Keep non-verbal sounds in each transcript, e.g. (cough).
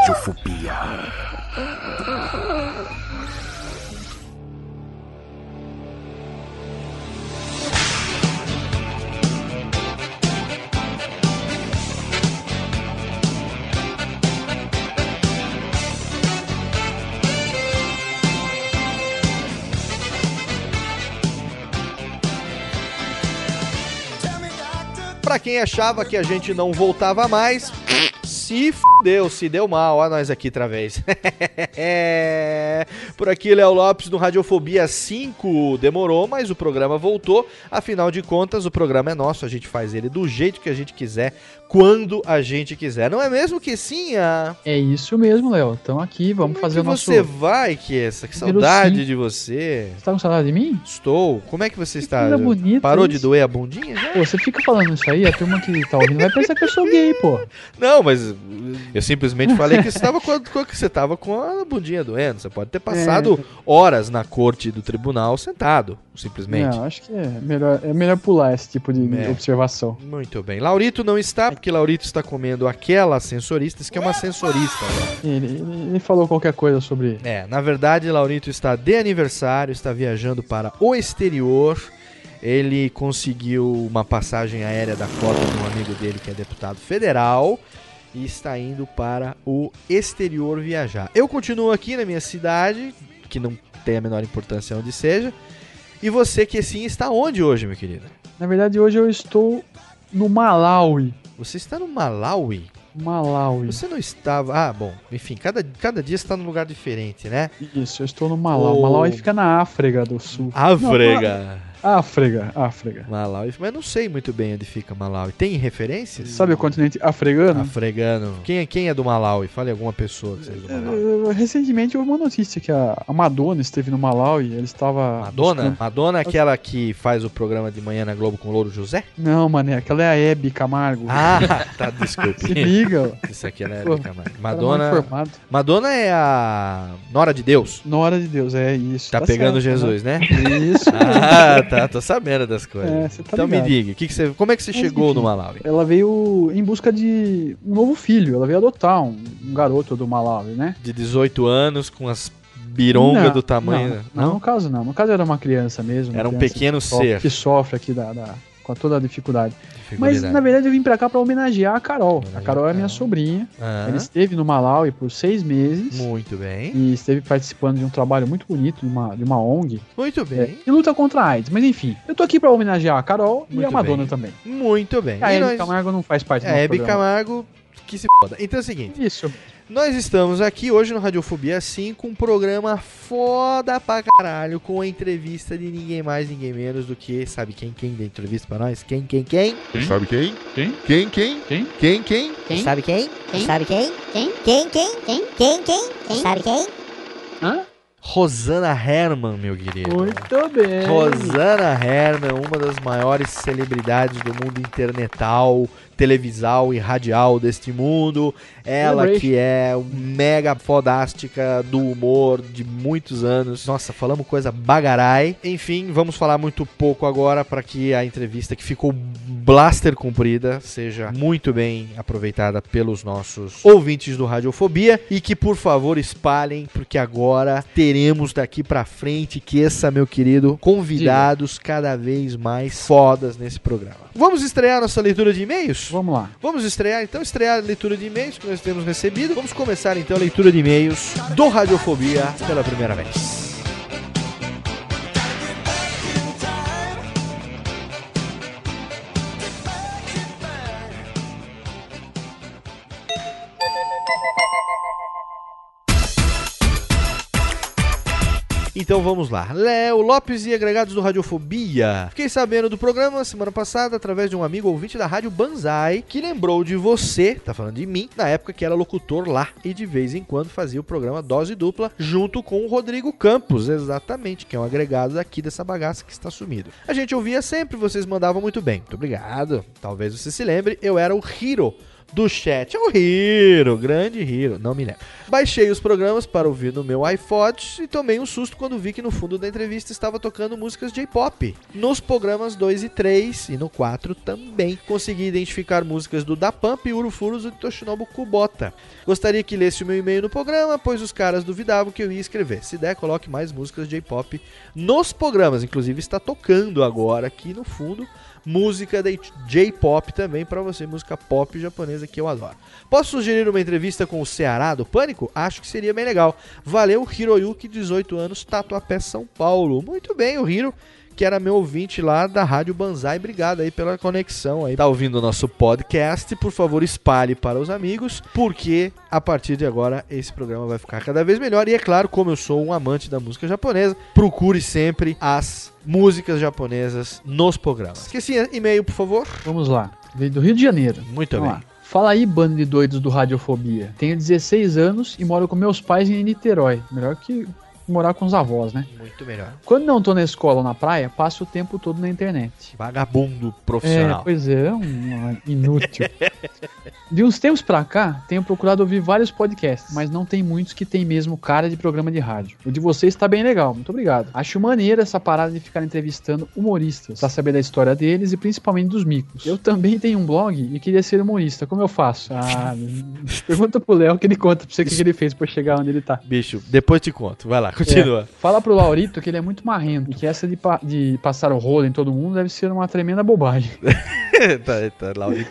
Radiofobia. Pra quem achava que a gente não voltava mais, se fudeu, se deu mal. Olha nós aqui outra vez. (laughs) Por aqui, Léo Lopes no Radiofobia 5. Demorou, mas o programa voltou. Afinal de contas, o programa é nosso. A gente faz ele do jeito que a gente quiser, quando a gente quiser. Não é mesmo que sim? A... É isso mesmo, Léo. Estamos aqui, vamos Como fazer é o que nosso. você vai, Kiesa? Que saudade de você. Você tá com saudade de mim? Estou. Como é que você está? coisa bonita Parou de isso. doer a bundinha já? Pô, você fica falando isso aí, a turma que tá ouvindo vai pensar que eu sou gay, pô. Não, mas eu simplesmente falei que você estava com, a- com a- bundinha doendo. Você pode ter passado horas na corte do tribunal sentado, simplesmente. Não, acho que é melhor, é melhor pular esse tipo de É. observação. Muito bem. Laurito não está, porque Laurito está comendo aquela sensorista, isso que é uma sensorista. né? Ele, ele- ele falou qualquer coisa sobre. É, na verdade, Laurito está de aniversário, está viajando para o exterior. Ele conseguiu uma passagem aérea da cota de um amigo dele que é deputado federal e está indo para o exterior viajar. Eu continuo aqui na minha cidade, que não tem a menor importância onde seja. E você que sim está onde hoje, meu querido? Na verdade, hoje eu estou no Malawi. Você está no Malawi? Malawi. Você não estava. Ah, bom, enfim, cada, cada dia você está num lugar diferente, né? Isso, eu estou no Malawi. O- Malawi fica na África do Sul. África. Não, África, África. Malawi, mas não sei muito bem onde fica Malawi. Tem referências? Sabe o continente africano? Afregano. Quem é, quem é do Malawi? Fale alguma pessoa que seja do Malawi. Eh, Recentemente houve uma notícia que a a Madonna esteve no Malawi. Ele estava. Madonna? buscando- Madonna é aquela que faz o programa de manhã na Globo com o Louro José? Não, mané, aquela é a Hebe Camargo. Ah, (laughs) tá, Se desculpe. liga, ó. Isso aqui é Pô, Erika Camargo. Mal Madonna. Madonna é a Nora de Deus. Na hora de Deus, é isso. Tá, pegando certo, Jesus, né? né? Isso. Ah, tá, tô sabendo das coisas. É, tá então me ligado. diga, que que você, como é que você Mas, chegou enfim. no Malawi? Ela veio em busca de um novo filho. Ela veio adotar um, um garoto do Malawi, né? De 18 anos, com as birongas Não, do tamanho. Não, não, no caso não. No caso era uma criança mesmo. Era um pequeno que sofre- ser. Que sofre aqui da, da- com toda a dificuldade. Mas Dificuldade. na verdade eu vim pra cá pra homenagear a Carol. Homenagear A Carol é a minha sobrinha. Ah, Ela esteve no Malawi por seis meses. Muito bem. E esteve participando de um trabalho muito bonito de uma, de uma ONG Muito é, bem. e luta contra a AIDS. Mas enfim, eu tô aqui pra homenagear a Carol e Muito a Madonna bem. também. Muito bem. A E Hebe nós- Camargo não faz parte do É, nosso Hebe programa. Camargo que se foda. Então é o seguinte, Isso. Nós estamos aqui hoje no Radiofobia 5 com um programa foda pra caralho, com a entrevista de ninguém mais, ninguém menos do que, sabe quem, quem da entrevista pra nós? Quem, quem, quem? Sabe quem? Quem? Quem, quem? Quem? Quem, quem? Quem? Sabe quem? Quem? Sabe quem? Quem? Quem? Quem? Quem? Quem? Quem? Quem? Sabe quem? Hã? Rosana Herman, meu querido. Muito bem. Rosana Herman, uma das maiores celebridades do mundo internetal, televisal e radial deste mundo. Ela que é mega fodástica do humor de muitos anos. Nossa, falamos coisa bagarai. Enfim, vamos falar muito pouco agora para que a entrevista que ficou blaster comprida seja muito bem aproveitada pelos nossos ouvintes do Radiofobia e que por favor espalhem, porque agora teremos daqui pra frente que essa, meu querido, convidados cada vez mais fodas nesse programa. Vamos estrear nossa leitura de e-mails? Vamos lá. Vamos estrear então, estrear a leitura de e-mails que nós temos recebido. Vamos começar então a leitura de e-mails do Radiofobia pela primeira vez. Então vamos lá. Léo Lopes e agregados do Radiofobia. Fiquei sabendo do programa semana passada através de um amigo ouvinte da Rádio Banzai que lembrou de você, tá falando de mim, na época que era locutor lá e de vez em quando fazia o programa Dose Dupla junto com o Rodrigo Campos, exatamente, que é um agregado daqui dessa bagaça que está sumido. A gente ouvia sempre, vocês mandavam muito bem. Muito obrigado. Talvez você se lembre, eu era o Hiro do chat. É o Hiro, grande Hiro, não me lembro. Baixei os programas para ouvir no meu iPod e tomei um susto quando vi que no fundo da entrevista estava tocando músicas J-pop. Nos programas 2 e 3 e no 4 também. Consegui identificar músicas do Da Pump e Urufuros do Toshinobu Kubota. Gostaria que lesse o meu e-mail no programa, pois os caras duvidavam que eu ia escrever. Se der, coloque mais músicas J-pop nos programas. Inclusive está tocando agora aqui no fundo música da J-pop também para você, música pop japonesa que eu adoro. Posso sugerir uma entrevista com o Ceará do Pânico? Acho que seria bem legal. Valeu, Hiroyuki, 18 anos, Tatuapé, São Paulo. Muito bem, o Hiro que era meu ouvinte lá da Rádio Banzai. Obrigado aí pela conexão aí. Tá ouvindo o nosso podcast? Por favor, espalhe para os amigos, porque a partir de agora esse programa vai ficar cada vez melhor. E é claro, como eu sou um amante da música japonesa, procure sempre as músicas japonesas nos programas. Esqueci, e-mail, por favor. Vamos lá. Veio do Rio de Janeiro. Muito Vamos bem. lá. Fala aí, bando de doidos do Radiofobia. Tenho 16 anos e moro com meus pais em Niterói. Melhor que morar com os avós, né? Muito melhor. Quando não tô na escola ou na praia, passo o tempo todo na internet. Vagabundo É, profissional. pois é, é um inútil. (laughs) De uns tempos pra cá, tenho procurado ouvir vários podcasts, mas não tem muitos que tem mesmo cara de programa de rádio. O de vocês tá bem legal, muito obrigado. Acho maneiro essa parada de ficar entrevistando humoristas, pra saber da história deles e principalmente dos micos. Eu também tenho um blog e queria ser humorista, como eu faço? Ah, (laughs) pergunta pro Léo que ele conta pra você o que, que ele fez pra chegar onde ele tá. Bicho, depois te conto. Vai lá, continua. Fala pro Laurito que ele é muito marrento e que essa de, pa- de passar o rolo em todo mundo deve ser uma tremenda bobagem. (laughs) tá, tá, Laurito.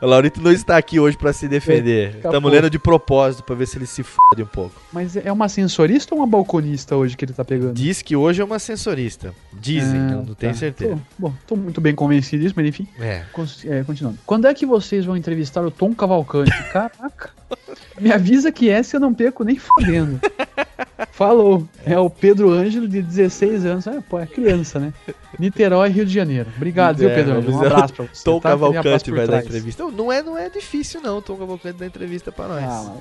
O Laurito não está aqui hoje pra se defender. Estamos lendo de propósito pra ver se ele se fode um pouco. Mas é uma sensorista ou uma balconista hoje que ele tá pegando? Diz que hoje é uma sensorista. Dizem, eu não tenho tá. certeza. Tô- bom, tô muito bem convencido disso, mas enfim. É. É, continuando. Quando é que vocês vão entrevistar o Tom Cavalcante? (laughs) Caraca. Me avisa que essa eu não perco nem fodendo. (laughs) Falou. É o Pedro Ângelo, de 16 anos. É, pô, é criança, né? Niterói, Rio de Janeiro. Obrigado, viu, É, Pedro? Um abraço pra você. Tom tá? Cavalcante vai dar entrevista. Não é, não é difícil, não. o Tom Cavalcante dar entrevista pra nós. Ah,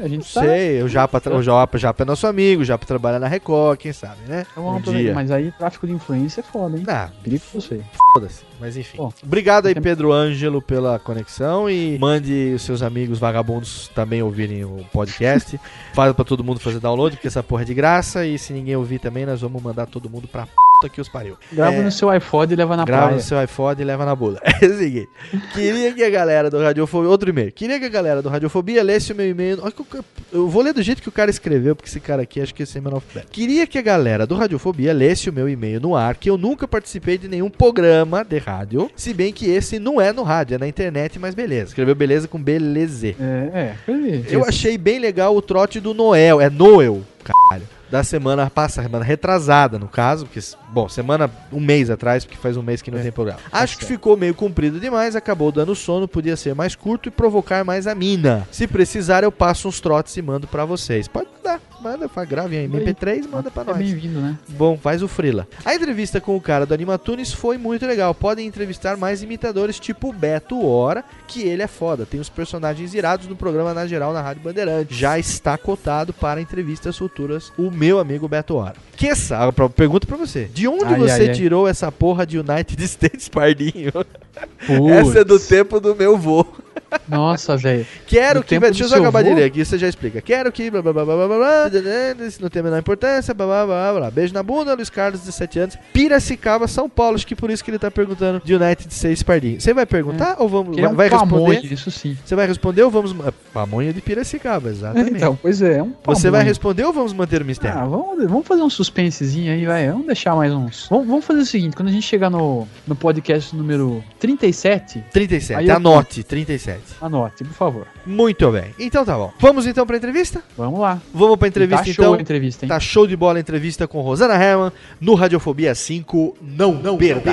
é, a gente não tá... sei, o Japa, o Japa, Japa é nosso amigo, o Japa trabalha na Record, quem sabe, né? Então, um vamos dia. Mas aí, tráfico de influência é foda, hein? Ah, Perigo você. foda-se. Mas enfim. Bom, Obrigado aí, Pedro Ângelo, pela conexão e mande os seus amigos vagabundos também ouvirem o podcast. (laughs) Fala pra todo mundo fazer download, porque essa porra é de graça. E se ninguém ouvir também, nós vamos mandar todo mundo pra puta que os pariu. Grava É. no seu iPhone e leva na Grava praia. no seu iPhone e leva na bula. (laughs) É o seguinte. Queria que a galera do Radiofobia. Outro e-mail. Queria que a galera do Radiofobia lesse o meu e-mail. Eu vou ler do jeito que o cara escreveu, porque esse cara aqui acho que é meu alfabeto. Queria que a galera do Radiofobia lesse o meu e-mail no ar, que eu nunca participei de nenhum programa de rádio. Se bem que esse não é no rádio, é na internet, mas beleza. Escreveu beleza com beleza. É, é. Eu achei bem legal o trote do Noel. É Noel, caralho. Da semana passada, semana retrasada, no caso, porque, bom, semana, um mês atrás, porque faz um mês que não É, tem programa. Acho que certo. ficou meio comprido demais, acabou dando sono, podia ser mais curto e provocar mais a mina. Se precisar, eu passo uns trotes e mando pra vocês. Pode mandar, manda, fa- grave em MP3 e manda pra É nós. bem-vindo, né? Bom, faz o Frila. A entrevista com o cara do Animatunes foi muito legal. Podem entrevistar mais imitadores, tipo o Beto Hora, que ele é foda. Tem os personagens irados no programa Na Geral na Rádio Bandeirante. Já está cotado para entrevistas futuras o meu amigo Beto Hora. Que essa, pergunta pra você. De onde Ai, você ai, ai. tirou essa porra de United (laughs) States Pardinho? Putz. Essa é do tempo do meu vô. Nossa, velho. Quero Do que. Deixa eu só acabar de ler aqui, você já explica. Quero que. Blá, blá, blá, blá, blá, blá, não tem a menor importância. Blá, blá, blá, blá. Beijo na bunda, Luiz Carlos, 17 anos. Piracicaba, São Paulo. Acho que por isso que ele tá perguntando de United 6 Pardinho. Você vai perguntar ou vamos. Ele é um vai pamonha, responder? isso sim. Você vai responder ou vamos. ah, Pamonha de Piracicaba, exatamente. Então, pois é, é um Você vai pamonha. responder ou vamos manter o mistério? Ah, vamos, vamos fazer um suspensezinho aí, vai. Vamos deixar mais uns. Vamos, vamos fazer o seguinte: quando a gente chegar no, no podcast número 37, 37, Aí eu- anote, 37. Anote, por favor. Muito bem. Então tá bom. Vamos então pra entrevista? Vamos lá. Vamos pra E entrevista tá show então. a entrevista, hein? Tá show de bola a entrevista com Rosana Herman no Radiofobia 5. Não, não perda.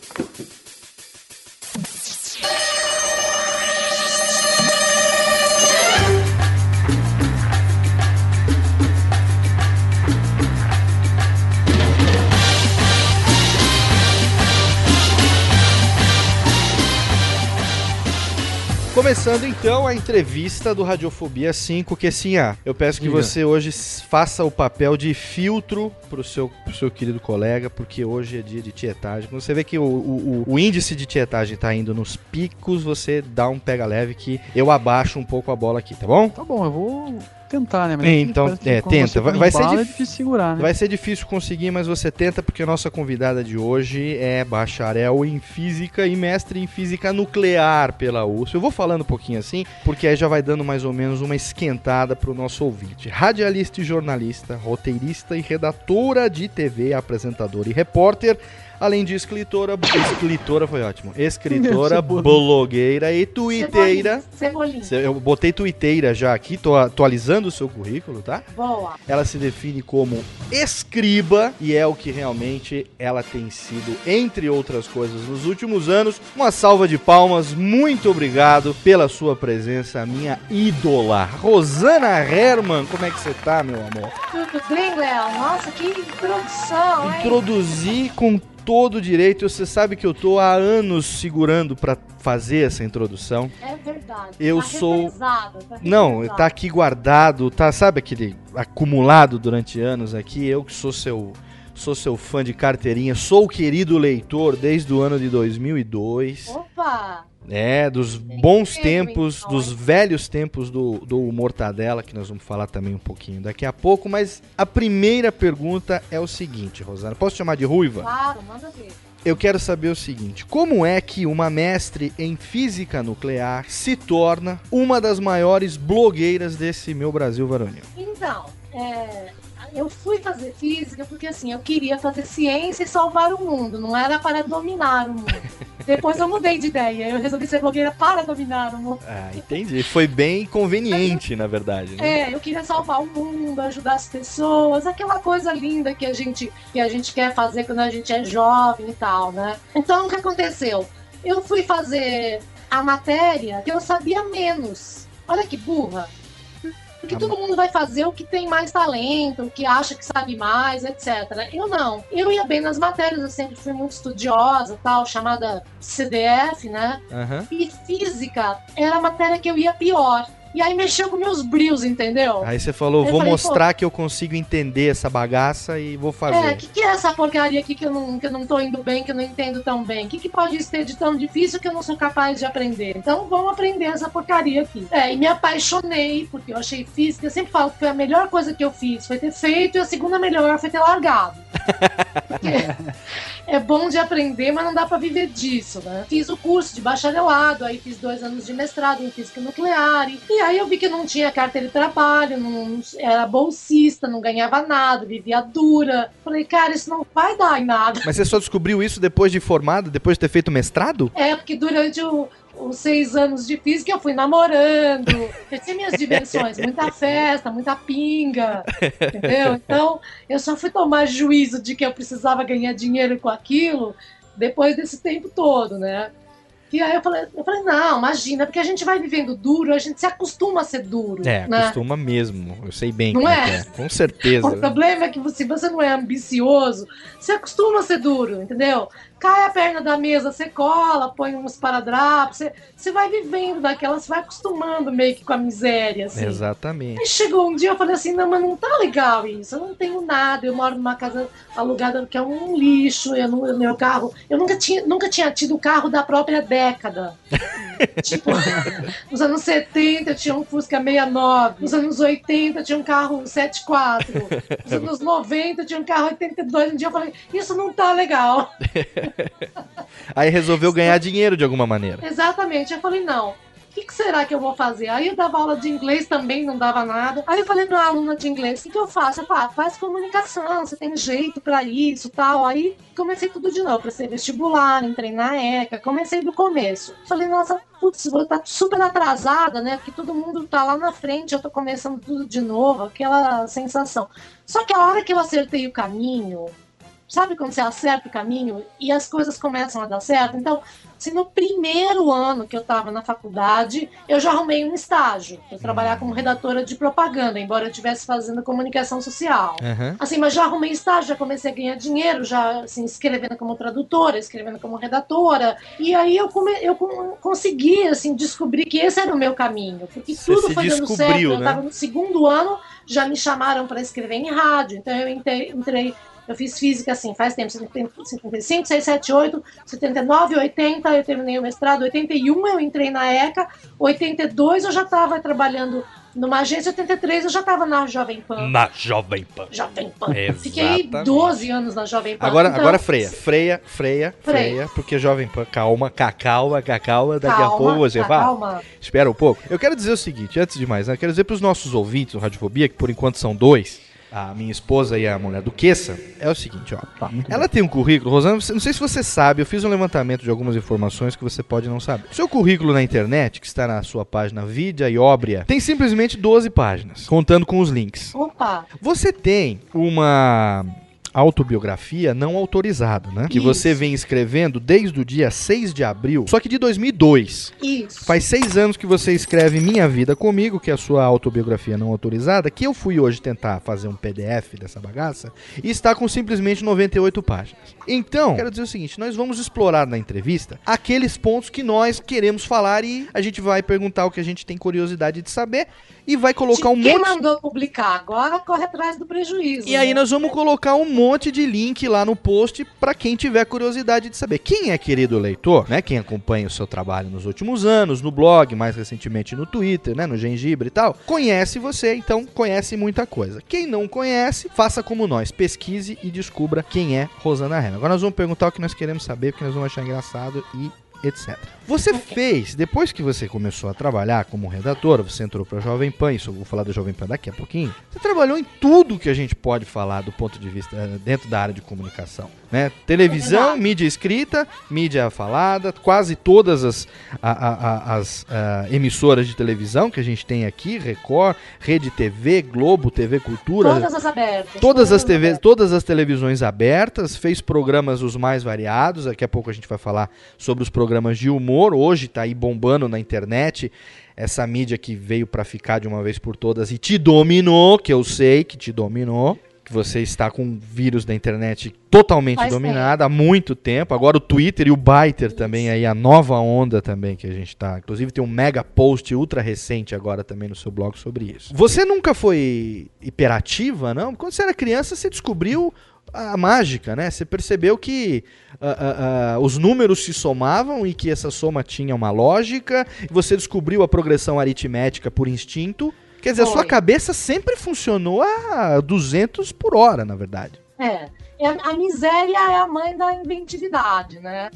Começando então a entrevista do Radiofobia 5, que assim, ah, eu peço que Diga. você hoje faça o papel de filtro pro seu, pro seu querido colega, porque hoje é dia de tietagem. Quando você vê que o, o, o- o índice de tietagem tá indo nos picos, você dá um pega leve que eu abaixo um pouco a bola aqui, tá bom? Tá bom, eu vou tentar, né? Então, parece que é, quando tenta. Vai- vai ser bala, dif- É difícil segurar, né? Vai ser difícil conseguir, mas você tenta, porque a nossa convidada de hoje é bacharel em física e mestre em física nuclear pela USP. Eu vou falando um pouquinho assim, porque aí já vai dando mais ou menos uma esquentada pro nosso ouvinte. Radialista e jornalista, roteirista e redatora de TV, apresentadora e repórter. Além de escritora, escritora foi ótimo, escritora, blogueira e tuiteira. Cebolinha. Eu botei tuiteira já aqui, tô atualizando o seu currículo, tá? Boa. Ela se define como escriba e é o que realmente ela tem sido, entre outras coisas, nos últimos anos. Uma salva de palmas, muito obrigado pela sua presença, minha ídola. Rosana Herman, como é que você tá, meu amor? Tudo bem, Léo? Nossa, que introdução, hein? Introduzi com todo direito, você sabe que eu tô há anos segurando pra fazer essa introdução. É verdade. Eu tá sou- tá Não, tá aqui guardado, tá, sabe aquele acumulado durante anos aqui? Eu que sou seu sou seu fã de carteirinha, sou o querido leitor desde o ano de 2002. Opa! É, dos bons mesmo, tempos, então, dos velhos tempos do, do Mortadela, que nós vamos falar também um pouquinho daqui a pouco, mas a primeira pergunta é o seguinte, Rosana, posso chamar de Ruiva? Claro, manda ver. Eu quero saber o seguinte: como é que uma mestre em física nuclear se torna uma das maiores blogueiras desse meu Brasil varonil? Então, é, eu fui fazer física porque assim, eu queria fazer ciência e salvar o mundo, não era para dominar o mundo. (laughs) Depois eu mudei de ideia, eu resolvi ser blogueira para dominar o mundo. Ah, entendi. Foi bem conveniente, na verdade, né? É, eu queria salvar o mundo, ajudar as pessoas, aquela coisa linda que a gente que a gente quer fazer quando a gente é jovem e tal, né? Então o que aconteceu? Eu fui fazer a matéria que eu sabia menos. Olha que burra. Porque A todo mundo vai fazer o que tem mais talento, o que acha que sabe mais, etc. Eu não. Eu ia bem nas matérias, eu sempre fui muito estudiosa, tal, chamada CDF, né? Aham. E física era a matéria que eu ia pior. E aí mexeu com meus brios, entendeu? Aí você falou, Eu vou falei, mostrar que eu consigo entender essa bagaça e vou É, fazer. o que, que é essa porcaria aqui que eu, não, que eu não tô indo bem, que eu não entendo tão bem? O que, que pode ter de tão difícil que eu não sou capaz de aprender? Então vamos aprender essa porcaria aqui. É, e me apaixonei, porque eu achei física, eu sempre falo que foi a melhor coisa que eu fiz, foi ter feito, e a segunda melhor foi ter largado. É bom de aprender, mas não dá pra viver disso, né? Fiz o curso de bacharelado, aí fiz dois anos de mestrado em física nuclear, e, e aí eu vi que eu não tinha carteira de trabalho, não era bolsista, não ganhava nada, vivia dura. Falei, cara, isso não vai dar em nada. Mas você só descobriu isso depois de formado, depois de ter feito mestrado? É, porque durante o- os seis anos de física eu fui namorando, eu tinha minhas diversões, (laughs) muita festa, muita pinga, entendeu? Então eu só fui tomar juízo de que eu precisava ganhar dinheiro com aquilo depois desse tempo todo, né? E aí eu falei, eu falei, não, imagina, porque a gente vai vivendo duro, a gente se acostuma a ser duro. É, né? costuma mesmo. Eu sei bem Não é? é que é. Com certeza. (laughs) O problema é que se você não é ambicioso, você acostuma a ser duro, entendeu? Cai a perna da mesa, você cola, põe uns paradrapos, você, você vai vivendo daquela, você vai acostumando meio que com a miséria, assim. Exatamente. Aí chegou um dia eu falei assim, não, mas não tá legal isso, eu não tenho nada, eu moro numa casa alugada que é um lixo, eu não, meu carro, eu nunca tinha, nunca tinha tido carro da própria década. (laughs) tipo, (laughs) nos anos 70 eu tinha um Fusca 69, nos anos 80 eu tinha um carro 74, nos anos 90 eu tinha um carro 82, um dia eu falei, isso não tá legal. (laughs) Aí resolveu ganhar dinheiro de alguma maneira. Exatamente. Eu falei, não. O que, que será que eu vou fazer? Aí eu dava aula de inglês também, não dava nada. Aí eu falei pra aluna de inglês, o que, eu faço? Eu falei, ah, faz comunicação, você tem jeito pra isso tal. Aí comecei tudo de novo, prestei vestibular, entrei na ECA, comecei do começo. Falei, nossa, putz, vou estar super atrasada, né? Porque todo mundo tá lá na frente, eu tô começando tudo de novo, aquela sensação. Só que a hora que eu acertei o caminho, sabe quando você acerta o caminho e as coisas começam a dar certo? Então, se no primeiro ano que eu estava na faculdade, eu já arrumei um estágio. Eu trabalhar como redatora de propaganda, embora eu estivesse fazendo comunicação social. Aham. Assim, mas já arrumei estágio, já comecei a ganhar dinheiro, já assim, escrevendo como tradutora, escrevendo como redatora. E aí eu, come, eu consegui assim, descobrir que esse era o meu caminho. Porque Você tudo foi dando certo. descobriu, Eu né? estava no segundo ano, já me chamaram para escrever em rádio. Então eu entrei eu fiz física assim, faz tempo, 75, 6, 7, 8, 79, 80, eu terminei o mestrado, 81 eu entrei na ECA, 82 eu já estava trabalhando numa agência, 83 eu já estava na Jovem Pan. Na Jovem Pan. Jovem Pan. Exatamente. Fiquei 12 anos na Jovem Pan. Agora, Então, agora freia, freia, freia, freia, Freia. porque Jovem Pan, calma, cacalma, cacalma, daqui a calma, pouco você fala. Calma. Espera um pouco. Eu quero dizer o seguinte, antes de mais, né, eu quero dizer para os nossos ouvintes do Radiofobia, que por enquanto são dois, a minha esposa e a mulher duquesa, é o seguinte, ó. Tá, Ela tem um currículo, Rosana, não sei se você sabe, eu fiz um levantamento de algumas informações que você pode não saber. Seu currículo na internet, que está na sua página Vidia e Óbria, tem simplesmente 12 páginas, contando com os links. Opa. Você tem uma autobiografia não autorizada, né? Que Isso. você vem escrevendo desde o dia 6 de abril, só que de 2002. Isso. Faz seis anos que você escreve Minha Vida Comigo, que é a sua autobiografia não autorizada, que eu fui hoje tentar fazer um PDF dessa bagaça, e está com simplesmente 98 páginas. Então, quero dizer o seguinte, nós vamos explorar na entrevista aqueles pontos que nós queremos falar e a gente vai perguntar o que a gente tem curiosidade de saber e vai colocar um Quem monte... mandou publicar? Agora corre atrás do prejuízo. E aí né? nós vamos colocar um monte de link lá no post para quem tiver curiosidade de saber. Quem é querido leitor, né? Quem acompanha o seu trabalho nos últimos anos, no blog, mais recentemente no Twitter, né? No Gengibre e tal, conhece você, então conhece muita coisa. Quem não conhece, faça como nós, pesquise e descubra quem é Rosana Herman. Agora nós vamos perguntar o que nós queremos saber, porque nós vamos achar engraçado e etc. Você fez, depois que você começou a trabalhar como redatora, você entrou para a Jovem Pan, isso eu vou falar da Jovem Pan daqui a pouquinho. Você trabalhou em tudo que a gente pode falar do ponto de vista eh, dentro da área de comunicação, né? Televisão, mídia escrita, mídia falada, quase todas as, a- a- a- as ah, emissoras de televisão que a gente tem aqui, Record, Rede TV, Globo, TV Cultura, Todas as abertas. Todas as TVs, abertas. todas as televisões abertas, fez programas os mais variados. Daqui a pouco a gente vai falar sobre os programas de humor. Hoje tá aí bombando na internet essa mídia que veio pra ficar de uma vez por todas e te dominou, que eu sei que te dominou. Você está com o vírus da internet totalmente Faz dominado há muito tempo. Agora o Twitter e o Byter também aí, a nova onda também que a gente tá. Inclusive tem um mega post ultra recente agora também no seu blog sobre isso. Você nunca foi hiperativa, não? Quando você era criança, você descobriu a mágica, né? Você percebeu que ah, ah, ah, os números se somavam e que essa soma tinha uma lógica. Você descobriu a progressão aritmética por instinto. Quer dizer, a sua Foi. cabeça sempre funcionou a 200 por hora, na verdade. É. É, A miséria é a mãe da inventividade, né?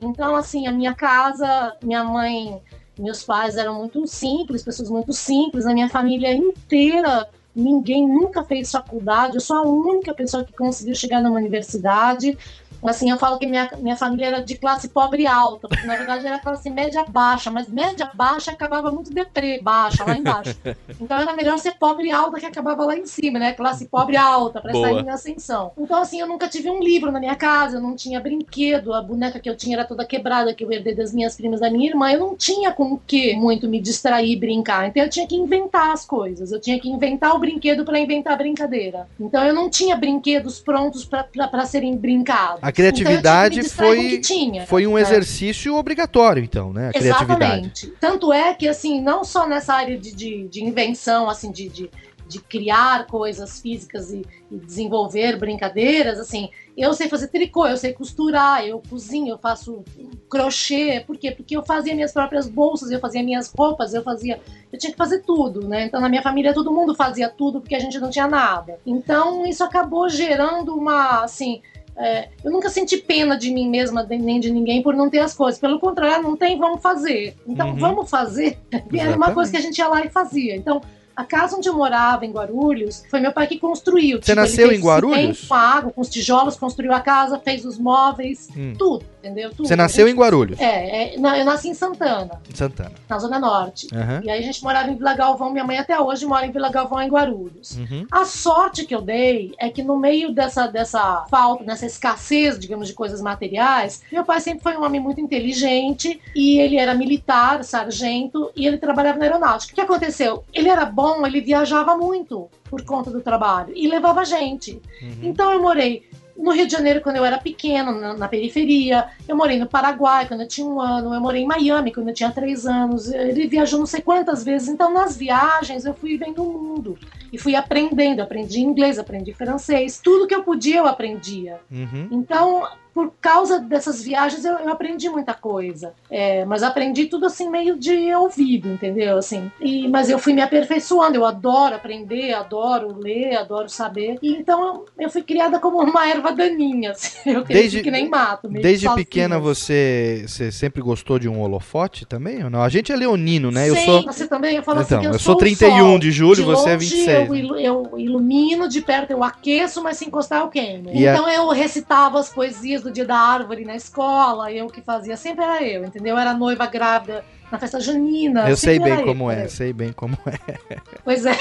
Então, assim, a minha casa, minha mãe, meus pais eram muito simples, pessoas muito simples, a minha família inteira, ninguém nunca fez faculdade, eu sou a única pessoa que conseguiu chegar numa universidade. Assim, eu falo que minha, minha família era de classe pobre alta, porque na verdade era classe média baixa, mas média baixa acabava muito deprê, baixa, lá embaixo. Então era melhor ser pobre alta que acabava lá em cima, né? Classe pobre alta, pra Boa. sair em ascensão. Então, assim, eu nunca tive um livro na minha casa, eu não tinha brinquedo, a boneca que eu tinha era toda quebrada, que eu herdei das minhas primas da minha irmã. Eu não tinha com o que muito me distrair e brincar. Então eu tinha que inventar as coisas. Eu tinha que inventar o brinquedo pra inventar a brincadeira. Então eu não tinha brinquedos prontos pra serem brincados. A criatividade então, foi-. Foi um né? exercício obrigatório, então, né? A criatividade. Exatamente. Tanto é que, assim, não só nessa área de, de, de invenção, assim, de, de, de criar coisas físicas e, e desenvolver brincadeiras, assim, eu sei fazer tricô, eu sei costurar, eu cozinho, eu faço crochê. Por quê? Porque eu fazia minhas próprias bolsas, eu fazia minhas roupas, eu fazia. Eu tinha que fazer tudo, né? Então, na minha família, todo mundo fazia tudo porque a gente não tinha nada. Então, isso acabou gerando uma, assim. É, eu nunca senti pena de mim mesma nem de ninguém por não ter as coisas. Pelo contrário, não tem, vamos fazer. Então, Uhum. vamos fazer. (laughs) E era uma coisa que a gente ia lá e fazia. Então, a casa onde eu morava, em Guarulhos, foi meu pai que construiu. Você ele nasceu fez em Guarulhos? Com água, com os tijolos, construiu a casa, fez os móveis, Hum. tudo, entendeu? Tudo. Você nasceu A em gente- Guarulhos, É, é, eu nasci em Santana, em Santana. na Zona Norte. Aham. E aí a gente morava em Vila Galvão, minha mãe até hoje mora em Vila Galvão, em Guarulhos. Uhum. A sorte que eu dei é que no meio dessa, dessa falta, nessa escassez, digamos, de coisas materiais, meu pai sempre foi um homem muito inteligente e ele era militar, sargento, e ele trabalhava na aeronáutica. O que aconteceu? Ele era bom, ele viajava muito por conta do trabalho e levava gente. Uhum. Então eu morei no Rio de Janeiro quando eu era pequena, na, na periferia. Eu morei no Paraguai quando eu tinha um ano. Eu morei em Miami quando eu tinha três anos. Ele viajou não sei quantas vezes. Então nas viagens eu fui vendo o mundo e fui aprendendo. Aprendi inglês, aprendi francês. Tudo que eu podia eu aprendia. Uhum. Então por causa dessas viagens eu, eu aprendi muita coisa. É, mas aprendi tudo assim meio de ouvido, entendeu? Assim, e, mas eu fui me aperfeiçoando. Eu adoro aprender, adoro ler, adoro saber. E então eu, eu fui criada como uma erva daninha. Assim. (laughs) Eu Desde- que nem mato. Desde sozinha. pequena você, você sempre gostou de um holofote também ou não? A gente é leonino, né? Eu Sim, sou Você também, eu falo Então, assim eu, eu sou o 31 sol. de julho, você é longe 26, Eu, ilu- eu ilumino, de perto eu aqueço, mas se encostar eu queimo. E a- então eu recitava as poesias do dia da árvore na escola, eu que fazia, sempre era eu, entendeu? Eu era noiva grávida na festa junina. Eu sei bem como é, eu. sei bem como é. Pois é.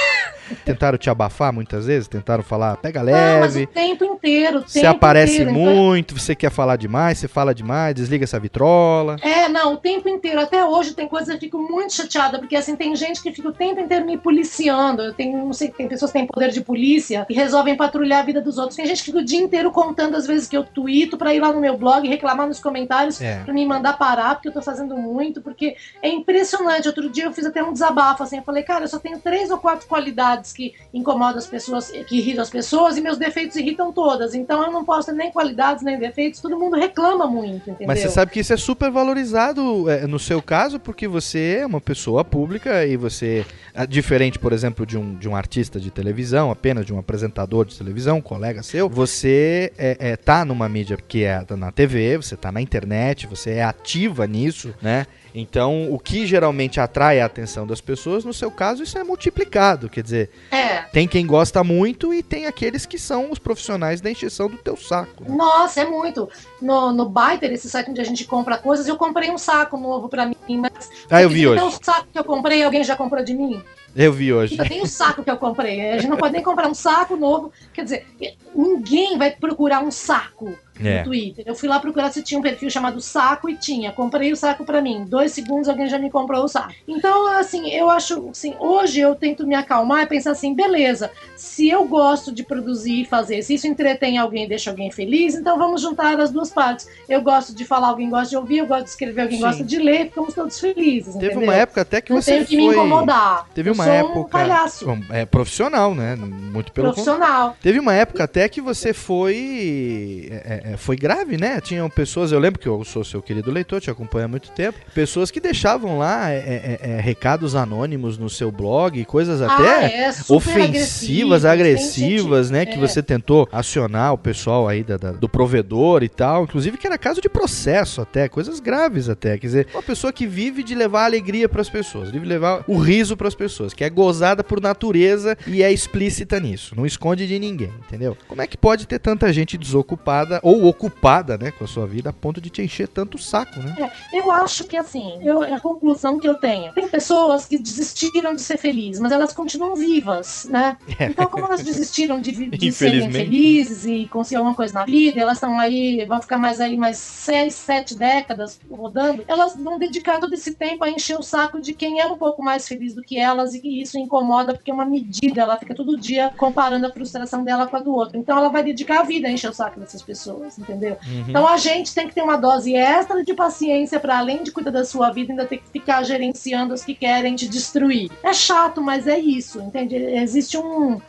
Tentaram te abafar muitas vezes? Tentaram falar, pega Ah, mas o leve. tempo inteiro. o Você tempo aparece inteiro, então- muito, você quer falar demais, você fala demais, desliga essa vitrola. É, não, o tempo inteiro. Até hoje tem coisas que eu fico muito chateada, porque assim, tem gente que fica o tempo inteiro me policiando. Eu tenho, não sei, tem pessoas que têm poder de polícia e resolvem patrulhar a vida dos outros. Tem gente que fica o dia inteiro contando as vezes que eu tuito pra ir lá no meu blog e reclamar nos comentários É. pra me mandar parar, porque eu tô fazendo muito, porque é impressionante. Outro dia eu fiz até um desabafo, assim, eu falei, cara, eu só tenho três ou quatro qualidades que incomodam as pessoas, que irritam as pessoas, e meus defeitos irritam todas. Então eu não posso ter nem qualidades, nem defeitos, todo mundo reclama muito, entendeu? Mas você sabe que isso é super valorizado é, no seu caso, porque você é uma pessoa pública e você, é diferente, por exemplo, de um, de um artista de televisão, apenas de um apresentador de televisão, um colega seu, você é, é, tá numa mídia que é na TV, você tá na internet, você é ativa nisso, né? Então, o que geralmente atrai a atenção das pessoas, no seu caso, isso é multiplicado. Quer dizer, É. tem quem gosta muito e tem aqueles que são os profissionais da encheção do teu saco. né? Nossa, é muito. No, no Biter, esse site onde a gente compra coisas, eu comprei um saco novo pra mim, mas. Ah, eu vi hoje. o saco que eu comprei, alguém já comprou de mim? Eu vi hoje. Ainda tem o saco que eu comprei. A gente não pode nem comprar um saco novo. Quer dizer, ninguém vai procurar um saco É. no Twitter. Eu fui lá procurar se tinha um perfil chamado Saco e tinha. Comprei o saco pra mim. Dois segundos alguém já me comprou o saco. Então, assim, eu acho, assim, hoje eu tento me acalmar e pensar assim, beleza, se eu gosto de produzir e fazer, se isso entretém alguém e deixa alguém feliz, então vamos juntar as duas partes. Eu gosto de falar, alguém gosta de ouvir, eu gosto de escrever, alguém Sim. gosta de ler, ficamos todos felizes, Teve entendeu? uma época até que não você tenho que me foi. incomodar. Teve Eu uma época. um palhaço. Bom, É profissional, né? Muito pelo profissional. Teve uma época até que você foi. é, é, foi grave, né? Tinham pessoas, eu lembro que eu sou seu querido leitor, te acompanho há muito tempo. Pessoas que deixavam lá é, é, é, recados anônimos no seu blog, coisas até. ah, é, super ofensivas, agressivas, agressivas, né? Que É. você tentou acionar o pessoal aí da- da- do provedor e tal. Inclusive que era caso de processo até, coisas graves até. Quer dizer, uma pessoa que vive de levar alegria pras pessoas, vive de levar o riso pras pessoas, que é gozada por natureza e é explícita nisso, não esconde de ninguém, entendeu? Como é que pode ter tanta gente desocupada ou ocupada, né, com a sua vida a ponto de te encher tanto o saco, né? Eu acho que assim, eu, a conclusão que eu tenho. Tem pessoas que desistiram de ser felizes, mas elas continuam vivas, né? Então, como elas desistiram de, de serem felizes e conseguir alguma coisa na vida, elas estão aí, vão ficar mais aí mais seis, sete décadas rodando, elas vão dedicar todo esse tempo a encher o saco de quem é um pouco mais feliz do que elas e que isso incomoda porque é uma medida, ela fica todo dia comparando a frustração dela com a do outro. Então ela vai dedicar a vida a encher o saco dessas pessoas, entendeu? Então a gente tem que ter uma dose extra de paciência para além de cuidar da sua vida, ainda ter que ficar gerenciando os que querem te destruir. É chato, mas é isso, entende? Existe um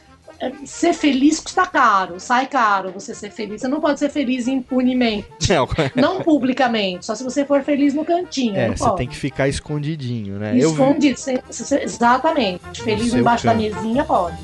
ser feliz custa caro, sai caro você ser feliz. Você não pode ser feliz impunemente, (laughs) não publicamente, só se você for feliz no cantinho. É, não você pode. tem que ficar escondidinho, né? Eu Escondido, sem- exatamente. Feliz embaixo da canto. mesinha pode.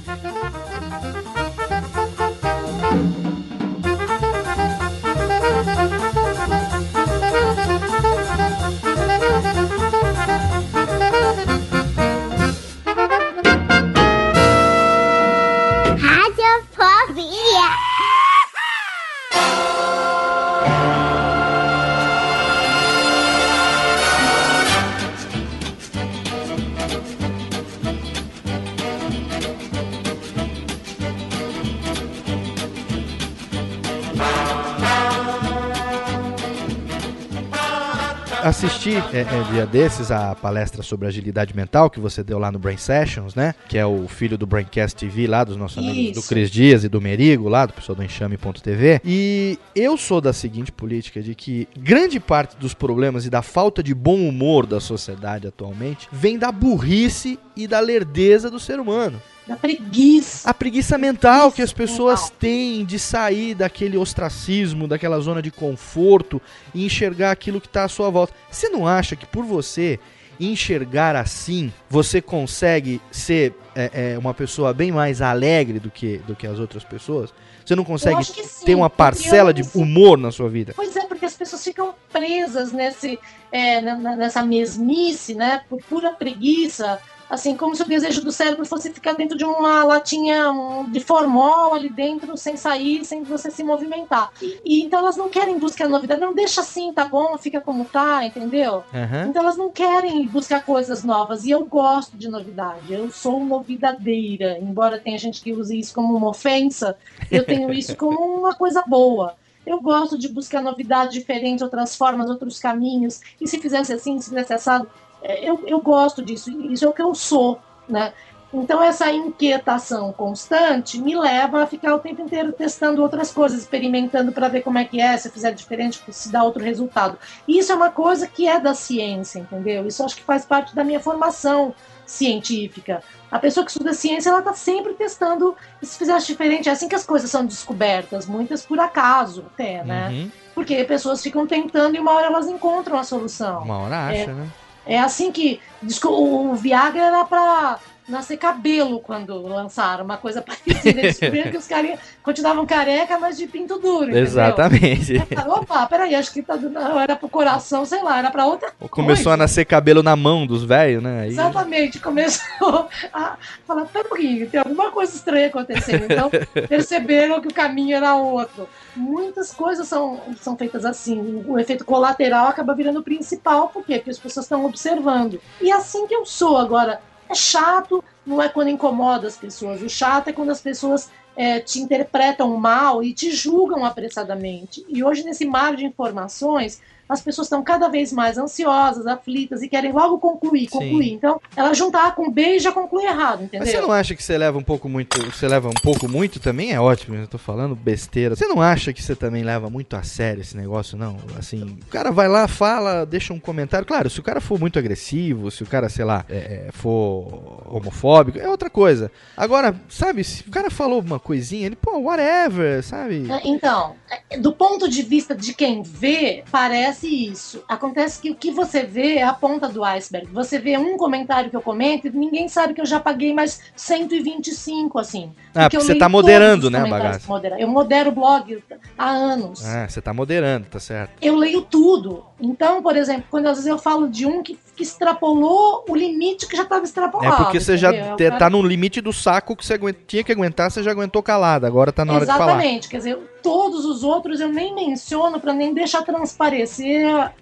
Assisti é, é, dia desses a palestra sobre agilidade mental que você deu lá no Brain Sessions, né? Que é o filho do Braincast TV lá, dos nossos amigos do Isso. Cris Dias e do Merigo, lá do pessoal do Enxame.tv. E eu sou da seguinte política de que grande parte dos problemas e da falta de bom humor da sociedade atualmente vem da burrice e da lerdeza do ser humano. Da preguiça. A preguiça mental que as Preguiça pessoas mental. têm de sair daquele ostracismo, daquela zona de conforto e enxergar aquilo que está à sua volta. Você não acha que por você enxergar assim, você consegue ser é, é, uma pessoa bem mais alegre do que, do que as outras pessoas? Você não consegue sim, ter uma parcela de humor na sua vida? Pois é, porque as pessoas ficam presas nesse, é, nessa mesmice, né? Por pura preguiça. Assim, como se o desejo do cérebro fosse ficar dentro de uma latinha de formol ali dentro, sem sair, sem você se movimentar. E, então elas não querem buscar novidade. Não deixa assim, tá bom, fica como tá, entendeu? Aham. Então elas não querem buscar coisas novas. E eu gosto de novidade. Eu sou novidadeira. Embora tenha gente que use isso como uma ofensa, eu tenho (laughs) isso como uma coisa boa. Eu gosto de buscar novidade diferente, outras formas, outros caminhos. E se fizesse assim, se fizesse assado, eu, eu gosto disso. Isso é o que eu sou, né? Então essa inquietação constante me leva a ficar o tempo inteiro testando outras coisas, experimentando para ver como é que é, se eu fizer diferente, se dá outro resultado. Isso é uma coisa que é da ciência, entendeu? Isso acho que faz parte da minha formação científica. A pessoa que estuda ciência, ela está sempre testando se fizesse diferente. É assim que as coisas são descobertas, muitas por acaso até, né? Uhum. Porque pessoas ficam tentando e uma hora elas encontram a solução. Uma hora acha, né? É assim que o Viagra era pra nascer cabelo quando lançaram, uma coisa (laughs) parecida. Descobriram que os caras continuavam careca, mas de pinto duro. entendeu? Exatamente. Aí Opa, peraí, acho que tá do... não, era pro coração, sei lá, era pra outra Começou a coisa. nascer cabelo na mão dos velhos, né? Aí- Exatamente, começou (laughs) a falar, peraí, tem alguma coisa estranha acontecendo. Então, perceberam que o caminho era outro. Muitas coisas são, são feitas assim. O efeito colateral acaba virando o principal, por quê? Porque as pessoas estão observando. E é assim que eu sou. Agora, é chato, não é quando incomoda as pessoas. O chato é quando as pessoas é, te interpretam mal e te julgam apressadamente. E hoje, nesse mar de informações, as pessoas estão cada vez mais ansiosas, aflitas e querem logo concluir, Sim. concluir. Então, ela juntar A com B e já conclui errado, entendeu? Mas você não acha que você leva um pouco muito. Você leva um pouco muito também? É ótimo, eu tô falando besteira. Você não acha que você também leva muito a sério esse negócio, não? Assim, o cara vai lá, fala, deixa um comentário. Claro, se o cara for muito agressivo, se o cara, sei lá, é, é, for homofóbico, é outra coisa. Agora, sabe, se o cara falou uma coisinha, ele, pô, whatever, sabe? É, Então, é, do ponto de vista de quem vê, parece isso. Acontece que o que você vê é a ponta do iceberg. Você vê um comentário que eu comento e ninguém sabe que eu já paguei mais 125, assim. Ah, porque eu você tá moderando, né, modera- Eu modero o blog há anos. Ah, você tá moderando, tá certo. Eu leio tudo. Então, por exemplo, quando às vezes eu falo de um que, que extrapolou o limite que já estava extrapolado. É porque você já entendeu? É o te- cara- tá no limite do saco que você tinha que aguentar, você já aguentou calado. Agora tá na hora de falar. Exatamente. Quer dizer, todos os outros eu nem menciono para nem deixar transparecer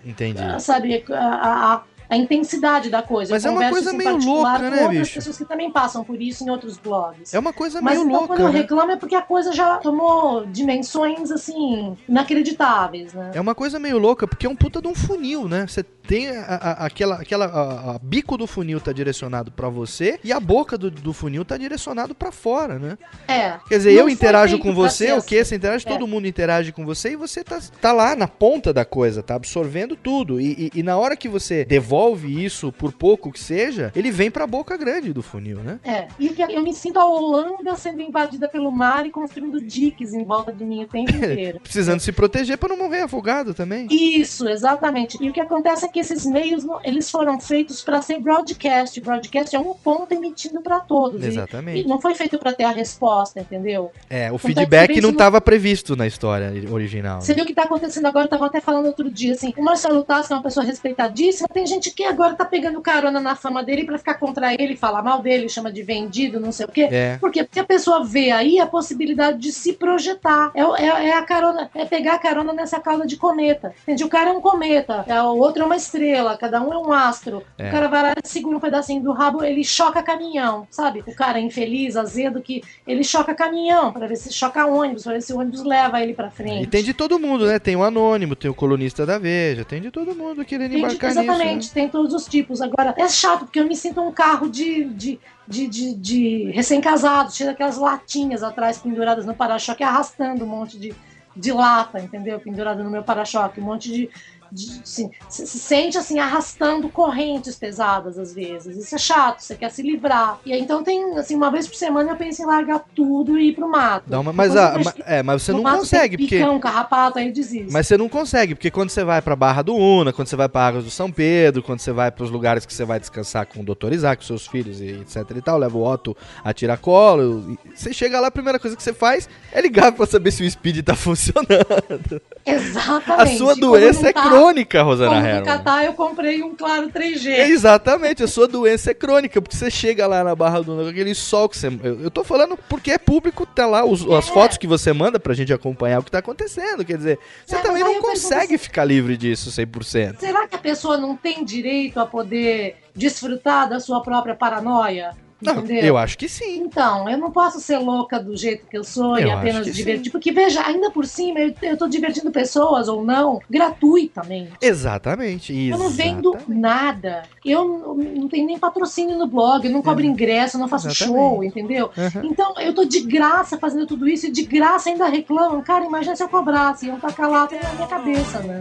Entendi. sabe, a, a- a intensidade da coisa. Mas Eu é uma coisa isso em meio louca, com né, outras bicho? pessoas que também passam por isso em outros blogs. É uma coisa Mas meio então, quando louca. eu né? reclamo é porque a coisa já tomou dimensões, assim, inacreditáveis, né? É uma coisa meio louca, porque é um puta de um funil, né? Você tem a- a- aquela. aquela a, a bico do funil tá direcionado pra você e a boca do, do funil tá direcionado pra fora, né? É. Quer dizer, eu interajo com você, o quê? assim. Você interage, É. todo mundo interage com você e você tá, tá lá na ponta da coisa, tá absorvendo tudo. E, e- e na hora que você devolve isso, por pouco que seja, ele vem pra boca grande do funil, né? É. E que eu me sinto a Holanda sendo invadida pelo mar e construindo diques em volta de mim o tempo (laughs) inteiro. Precisando se proteger pra não morrer afogado também. Isso, exatamente. E o que acontece é que esses meios, eles foram feitos para ser broadcast. Broadcast é um ponto emitido para todos. Exatamente. E não foi feito para ter a resposta, entendeu? É, o Acontece feedback não isso no- estava previsto na história original. Você viu o que tá acontecendo agora? Eu tava até falando outro dia, assim, o Marcelo Tassi é uma pessoa respeitadíssima, tem gente gente que agora tá pegando carona na fama dele pra ficar contra ele, falar mal dele, chama de vendido, não sei o quê. É. Porque a pessoa vê aí a possibilidade de se projetar. É, é- é a carona, é pegar a carona nessa cauda de cometa. Entende? O cara é um cometa, é, o outro é uma estrela, cada um é um astro. É. O cara vai lá, segura um pedacinho do rabo, ele choca caminhão, sabe? O cara é infeliz, azedo, que ele choca caminhão, pra ver se choca ônibus, pra ver se o ônibus leva ele pra frente. E tem de todo mundo, né? Tem o anônimo, tem o colunista da Veja, tem de todo mundo querendo Tem de- embarcar exatamente, nisso. né? Tem todos os tipos. Agora, é chato, porque eu me sinto um carro de, de, de, de, de recém-casado, cheio daquelas latinhas atrás penduradas no para-choque, arrastando um monte de, de lata, entendeu? Pendurada no meu para-choque, um monte de. De- se sente assim, arrastando correntes pesadas às vezes. Isso é chato, você quer se livrar. E aí, então tem, assim, uma vez por semana eu penso em largar tudo e ir pro mato. Dá uma, mas, Quando ah, é, mas você não consegue, tem porque. picão, carrapato, aí eu desisto. Mas você não consegue, porque quando você vai pra Barra do Una, quando você vai pra Águas do São Pedro, quando você vai pros lugares que você vai descansar com o Dr. Isaac, com seus filhos e etc e tal, leva o Otto a tiracolo, você chega lá, a primeira coisa que você faz é ligar pra saber se o speed tá (laughs) funcionando. A Exatamente. sua Quando doença é tá- crônica, Rosana Como no Herman. Catar, eu comprei um claro 3G. Exatamente, a sua doença é crônica, porque você chega lá na Barra do com aquele sol que você. Eu, eu tô falando porque é público, tá lá os- as É. fotos que você manda pra gente acompanhar o que tá acontecendo. Quer dizer, você É, também não consegue assim- ficar livre disso 100%. Será que a pessoa não tem direito a poder desfrutar da sua própria paranoia? Não, Entendeu? eu acho que sim. Então, eu não posso ser louca do jeito que eu sou Eu e apenas que divertir. Porque, veja, ainda por cima, eu, eu tô divertindo pessoas ou não, gratuitamente. Exatamente. Eu não vendo exatamente. nada. Eu não, não tenho nem patrocínio no blog, eu não cobro ingresso, eu não faço Exatamente. show, entendeu? Aham. Então, eu tô de graça fazendo tudo isso e de graça ainda reclamam. Cara, imagina se eu cobrasse, iam tacar lá na minha cabeça, né?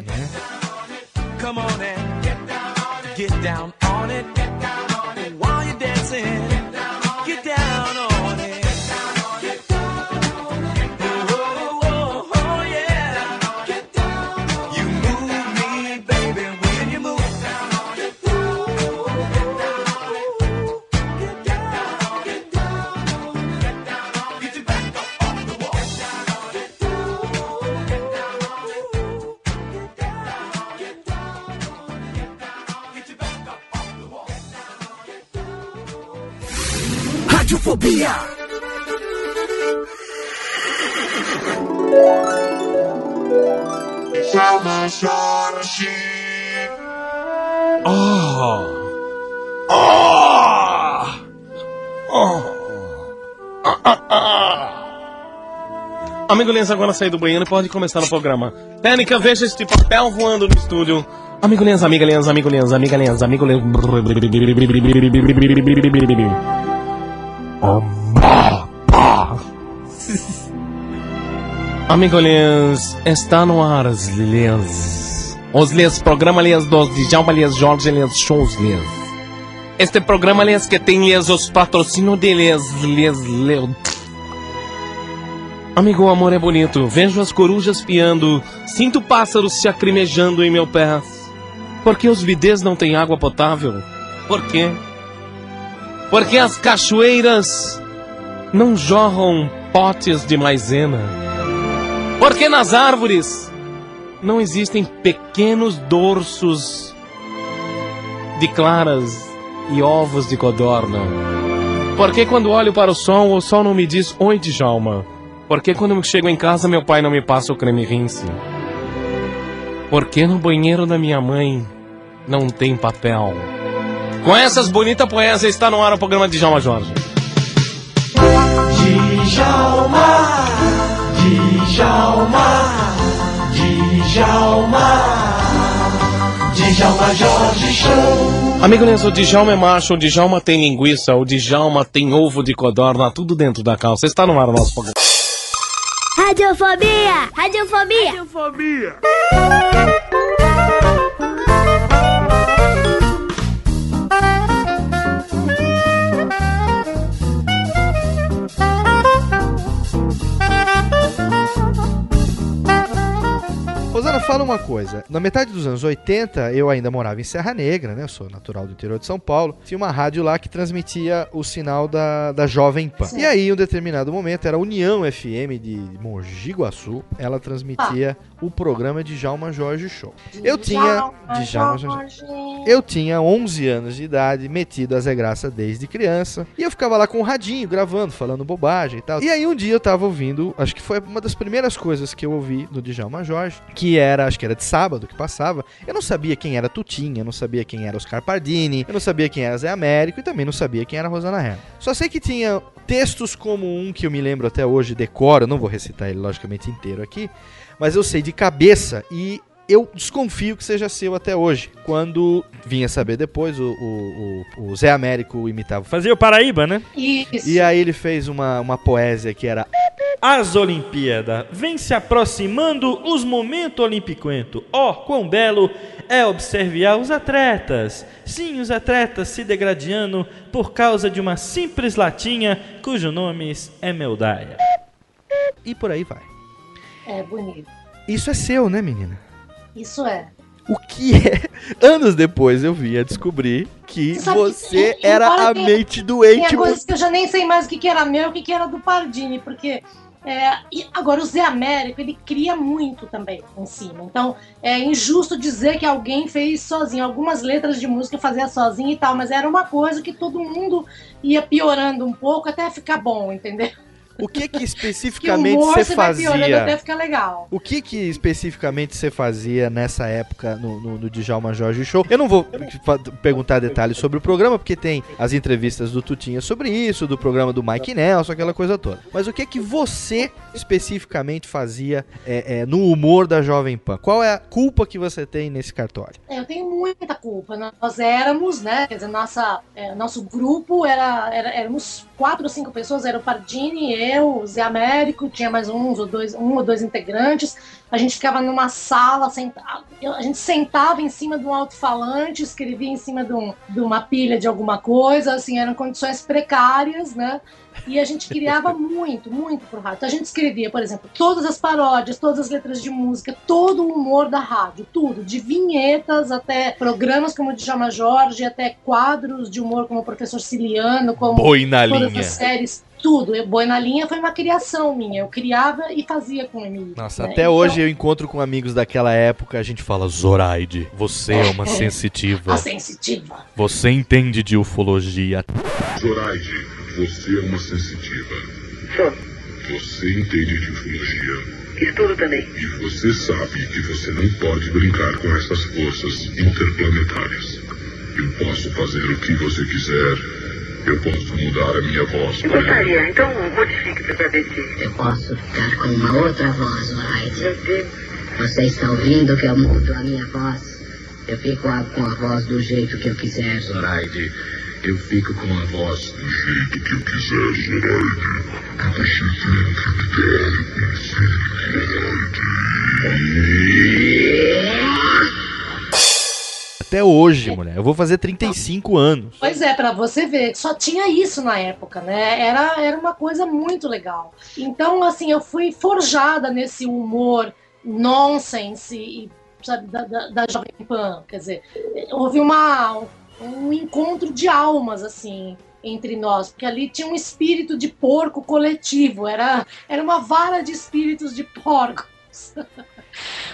Come on and get down on it. Get down on it. Get down Radiofobia. Amigo Lenz agora sair do banheiro e pode começar no programa. Técnica, veja este papel voando no estúdio. Amigo Lenz, amiga Lenz, amigo Lenz, amiga Lenz, amigo Lenz. Amigo Lenz, está no ar os Lenz. Os Lenz, programa Lenz dos Djalma Lenz, Jorge Lenz, shows Lenz. Este programa Lenz que tem Lenz os patrocínios de Lenz, Lenz. Amigo, o amor é bonito. Vejo as corujas piando. Sinto pássaros se acrimejando em meu pé. Por que os bidês não têm água potável? Por quê? Porque as cachoeiras não jorram potes de maisena. Porque nas árvores não existem pequenos dorsos de claras e ovos de codorna. Porque quando olho para o sol, o sol não me diz oi, Djalma. Porque quando chego em casa, meu pai não me passa o creme rinse? Porque no banheiro da minha mãe não tem papel? Com essas bonitas poesias está no ar o programa de Djalma Jorge. Amigo Lenço, o Djalma é macho, o Djalma tem linguiça, o Djalma tem ovo de codorna, tudo dentro da calça. Está no ar o nosso programa. Radiofobia! Radiofobia! Rosana, fala uma coisa. Na metade dos anos 80, eu ainda morava em Serra Negra, né? Eu sou natural do interior de São Paulo. Tinha uma rádio lá que transmitia o sinal da, da Jovem Pan. Sim. E aí, em um determinado momento, era a União FM de Mogi Guaçu. Ela transmitia o programa de Djalma Jorge Show. Eu tinha. Djalma Jorge. Eu tinha 11 anos de idade, metido a Zé Graça desde criança. E eu ficava lá com o radinho, gravando, falando bobagem e tal. E aí um dia eu tava ouvindo, acho que foi uma das primeiras coisas que eu ouvi do Djalma Jorge, que era, acho que era de sábado que passava. Eu não sabia quem era Tutinha, eu não sabia quem era Oscar Pardini, eu não sabia quem era Zé Américo e também não sabia quem era Rosana Herman. Só sei que tinha textos como um que eu me lembro até hoje, decoro, não vou recitar ele logicamente inteiro aqui, mas eu sei de cabeça e eu desconfio que seja seu até hoje. Quando vinha saber depois, o, o, o, o Zé Américo imitava. Fazia o Paraíba, né? Isso. E aí ele fez uma, uma poesia que era As Olimpíadas vem se aproximando os momentos olimpicuento. Ó, quão belo é observar os atletas. Sim, os atletas se degradando por causa de uma simples latinha cujo nome é Meldaia. e por aí vai. É bonito. Isso é seu, né, menina? Isso é. O que é? (laughs) Anos depois eu vim a descobrir que Você que- você era a mente doente. por- coisas que eu já nem sei mais o que, que era meu e o que, que era do Pardini, porque. é, agora, o Zé Américo, ele cria muito também em cima. Então, é injusto dizer que alguém fez sozinho. Algumas letras de música fazia sozinho e tal, mas era uma coisa que todo mundo ia piorando um pouco até ficar bom, entendeu? O que que (laughs) Que especificamente humor você vai piorando até fazia? ficar legal. O que que especificamente você fazia nessa época no, no, no Djalma Jorge Show? Eu não vou perguntar detalhes sobre o programa, porque tem as entrevistas do Tutinha sobre isso, do programa do Mike Nelson, aquela coisa toda. Mas o que que você especificamente fazia é, é, no humor da Jovem Pan? Qual é a culpa que você tem nesse cartório? É, Eu tenho muita culpa. Nós éramos, né? Quer dizer, nossa, é, nosso grupo era, era- éramos quatro ou cinco pessoas, era o Pardini, eu, o Zé Américo, tinha mais uns ou dois, um ou dois integrantes. A gente ficava numa sala, sentado, eu- a gente sentava em cima de um alto-falante, escrevia em cima de, um- de uma pilha de alguma coisa, assim, eram condições precárias, né? E a gente criava (laughs) muito, muito pro rádio. Então a gente escrevia, por exemplo, todas as paródias, todas as letras de música, todo o humor da rádio, tudo, de vinhetas até programas como o Djalma Jorge, até quadros de humor como o Professor Ciliano, como Boi na todas as séries, tudo. Eu, Boi na Linha foi uma criação minha. Eu criava e fazia com o Emílio. Nossa, né? até Então, hoje eu encontro com amigos daquela época, a gente fala, Zoraide, você é uma (laughs) sensitiva. A sensitiva. Você entende de ufologia. Zoraide, você é uma sensitiva. Você entende de ufologia. Estudo também. E você sabe que você não pode brincar com essas forças interplanetárias. Eu posso fazer o que você quiser. Eu posso mudar a minha voz Eu gostaria, então modifique para travesti. Eu posso ficar com uma outra voz, Zoraide. Meu Deus. Você está ouvindo que eu mudo a minha voz? Eu fico com a voz do jeito que eu quiser. Zoraide. Eu fico com a voz do jeito que eu quiser, Zoraide. E você Até hoje, mulher. Eu vou fazer 35 anos. Pois é, pra você ver, só tinha isso na época, né? Era, era uma coisa muito legal. Então, assim, eu fui forjada nesse humor nonsense e, sabe, da, da, da Jovem Pan. Quer dizer, houve uma, um encontro de almas, assim, entre nós, porque ali tinha um espírito de porco coletivo, era, era uma vara de espíritos de porcos. (laughs)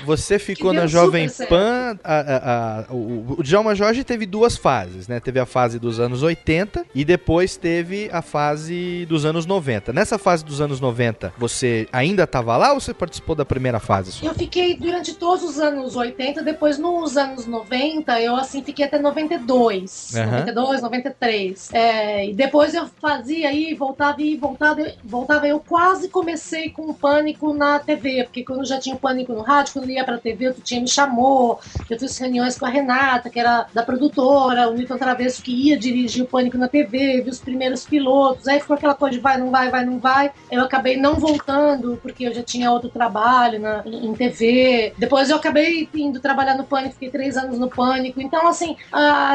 Você ficou na Jovem Pan. a- a- a- o, o Djalma Jorge teve duas fases, né? Teve a fase dos anos 80 e depois teve a fase dos anos 90. Nessa fase dos anos 90, você ainda estava lá ou você participou da primeira fase? só? Eu fiquei durante todos os anos 80, depois nos anos 90, eu assim fiquei até 92, Aham. 92, 93. É, e depois eu fazia aí, voltava e voltava, voltava. Eu quase comecei com o pânico na TV, porque quando já tinha o pânico no rádio, quando ia pra TV, o Tutinha me chamou, eu fiz reuniões com a Renata, que era da produtora, o Milton Travesso que ia dirigir o pânico na TV, vi os primeiros pilotos, aí ficou aquela coisa de vai, não vai, vai, não vai. Eu acabei não voltando, porque eu já tinha outro trabalho na, em, TV. Depois eu acabei indo trabalhar no Pânico, fiquei três anos no Pânico. Então, assim,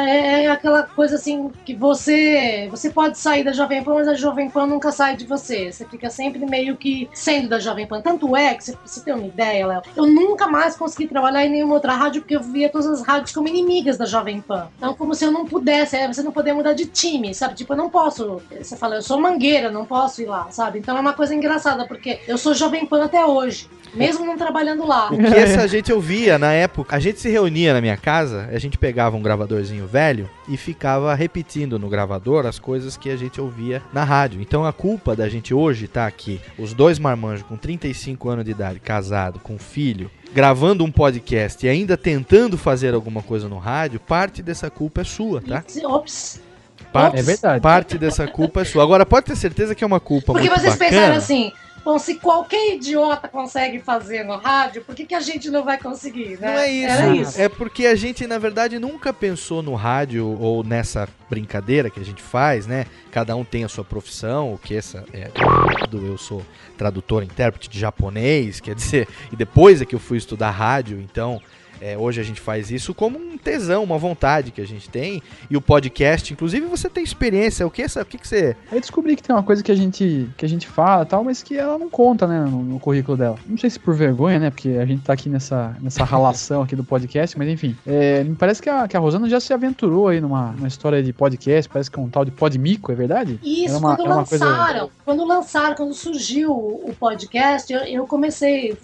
é, é aquela coisa assim que você você pode sair da Jovem Pan, mas a Jovem Pan nunca sai de você. Você fica sempre meio que sendo da Jovem Pan. Tanto é que, se você tem uma ideia, Léo, eu nunca mais consegui trabalhar em nenhuma outra rádio, porque eu via todas as rádios como inimigas da Jovem Pan. Então, como se eu não pudesse, é, você não poder mudar de time, sabe? Tipo, eu não posso. Você fala, eu sou mangueira, não posso ir lá, sabe? Então é uma coisa engraçada, porque eu sou Jovem Pan até hoje. Mesmo não trabalhando lá. O que essa gente ouvia na época? A gente se reunia na minha casa, a gente pegava um gravadorzinho velho e ficava repetindo no gravador as coisas que a gente ouvia na rádio. Então a culpa da gente hoje tá aqui, os dois marmanjos com 35 anos de idade, casado, com filho, gravando um podcast e ainda tentando fazer alguma coisa no rádio, parte dessa culpa é sua, tá? Ops. Parte, É verdade. Parte dessa culpa é sua. Agora pode ter certeza que é uma culpa Porque muito vocês bacana. pensaram assim, bom, se qualquer idiota consegue fazer no rádio, por que, que a gente não vai conseguir, né? Não é isso. Isso. É porque a gente, na verdade, nunca pensou no rádio ou nessa brincadeira que a gente faz, né? Cada um tem a sua profissão, o que essa é. do- Eu sou tradutor, intérprete de japonês, quer dizer, e depois é que eu fui estudar rádio, então. É, hoje a gente faz isso como um tesão, uma vontade que a gente tem. E o podcast, inclusive, você tem experiência. O que, essa, o que, que você. Aí eu descobri que tem uma coisa que a gente, que a gente fala e tal, mas que ela não conta, né, no, no currículo dela. Não sei se por vergonha, né, porque a gente tá aqui nessa, nessa ralação aqui do podcast, mas enfim. É, me parece que a, que a Rosana já se aventurou aí numa, numa história de podcast, parece que é um tal de Podmico, é verdade? Isso, uma- quando uma coisa- lançaram, quando lançaram, quando surgiu o podcast, eu, eu comecei,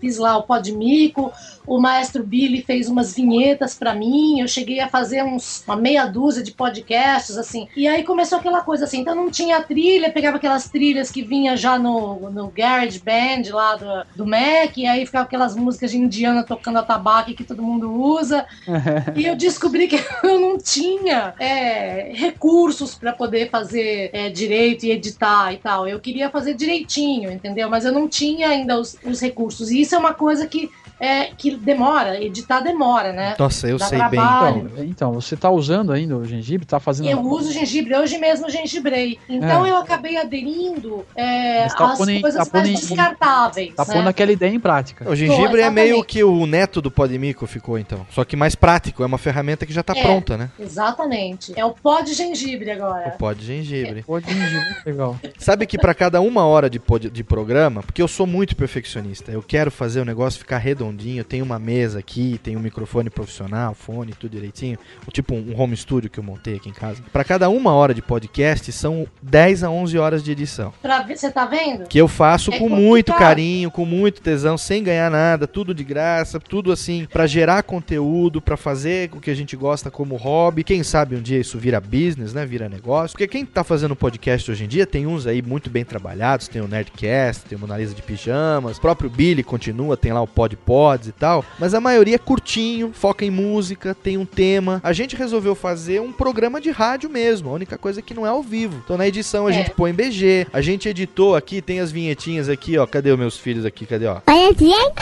fiz lá o Podmico, o maestro Billy fez umas vinhetas pra mim, eu cheguei a fazer uns, uma meia dúzia de podcasts, assim, e aí começou aquela coisa assim, então não tinha trilha, pegava aquelas trilhas que vinha já no, no Garage Band lá do, do Mac, e aí ficava aquelas músicas de indiana tocando atabaque que todo mundo usa, (laughs) e eu descobri que (laughs) eu não tinha é, recursos para poder fazer é, direito e editar e tal. Eu queria fazer direitinho, entendeu? Mas eu não tinha ainda os, os recursos. E isso é uma coisa que, é, que demora, editar demora, né? Nossa, eu Dá sei bem. trabalho. Então, então, você tá usando ainda o gengibre? Tá fazendo. Eu uso gengibre, hoje mesmo eu gengibrei. Então É. eu acabei aderindo é, tá às pondo em- coisas tá mais descartáveis. Tá né? pondo aquela ideia em prática. O gengibre é meio que o neto do Podmico ficou, então. Só que mais prático, é uma ferramenta que já tá É. pronta, né? Exatamente. É o pó de gengibre O agora. pó de gengibre. Pô, gengibre, muito (laughs) legal. Sabe que pra cada uma hora de, pod- de programa, porque eu sou muito perfeccionista, eu quero fazer o negócio ficar redondinho, tenho uma mesa aqui, tenho um microfone profissional, fone, tudo direitinho, tipo um home studio que eu montei aqui em casa. Pra cada uma hora de podcast são 10 a 11 horas de edição. Pra ver, você tá vendo? Que eu faço É com muito carinho, com muito tesão, sem ganhar nada, tudo de graça, tudo assim, pra gerar conteúdo, pra fazer o que a gente gosta como hobby. Quem sabe um dia isso vira business, né? Vira negócio. Porque quem tá fazendo podcast hoje em dia tem uns aí muito bem trabalhados, tem o Nerdcast, tem o Monalisa de Pijamas, o próprio Billy continua, tem lá o Pod Pods e tal, mas a maioria é curtinho, foca em música, tem um tema. A gente resolveu fazer um programa de rádio mesmo, a única coisa que não é ao vivo. Então na edição a É. gente põe BG, a gente editou aqui, tem as vinhetinhas aqui, ó. Cadê os meus filhos aqui? Cadê, ó? Olha bem,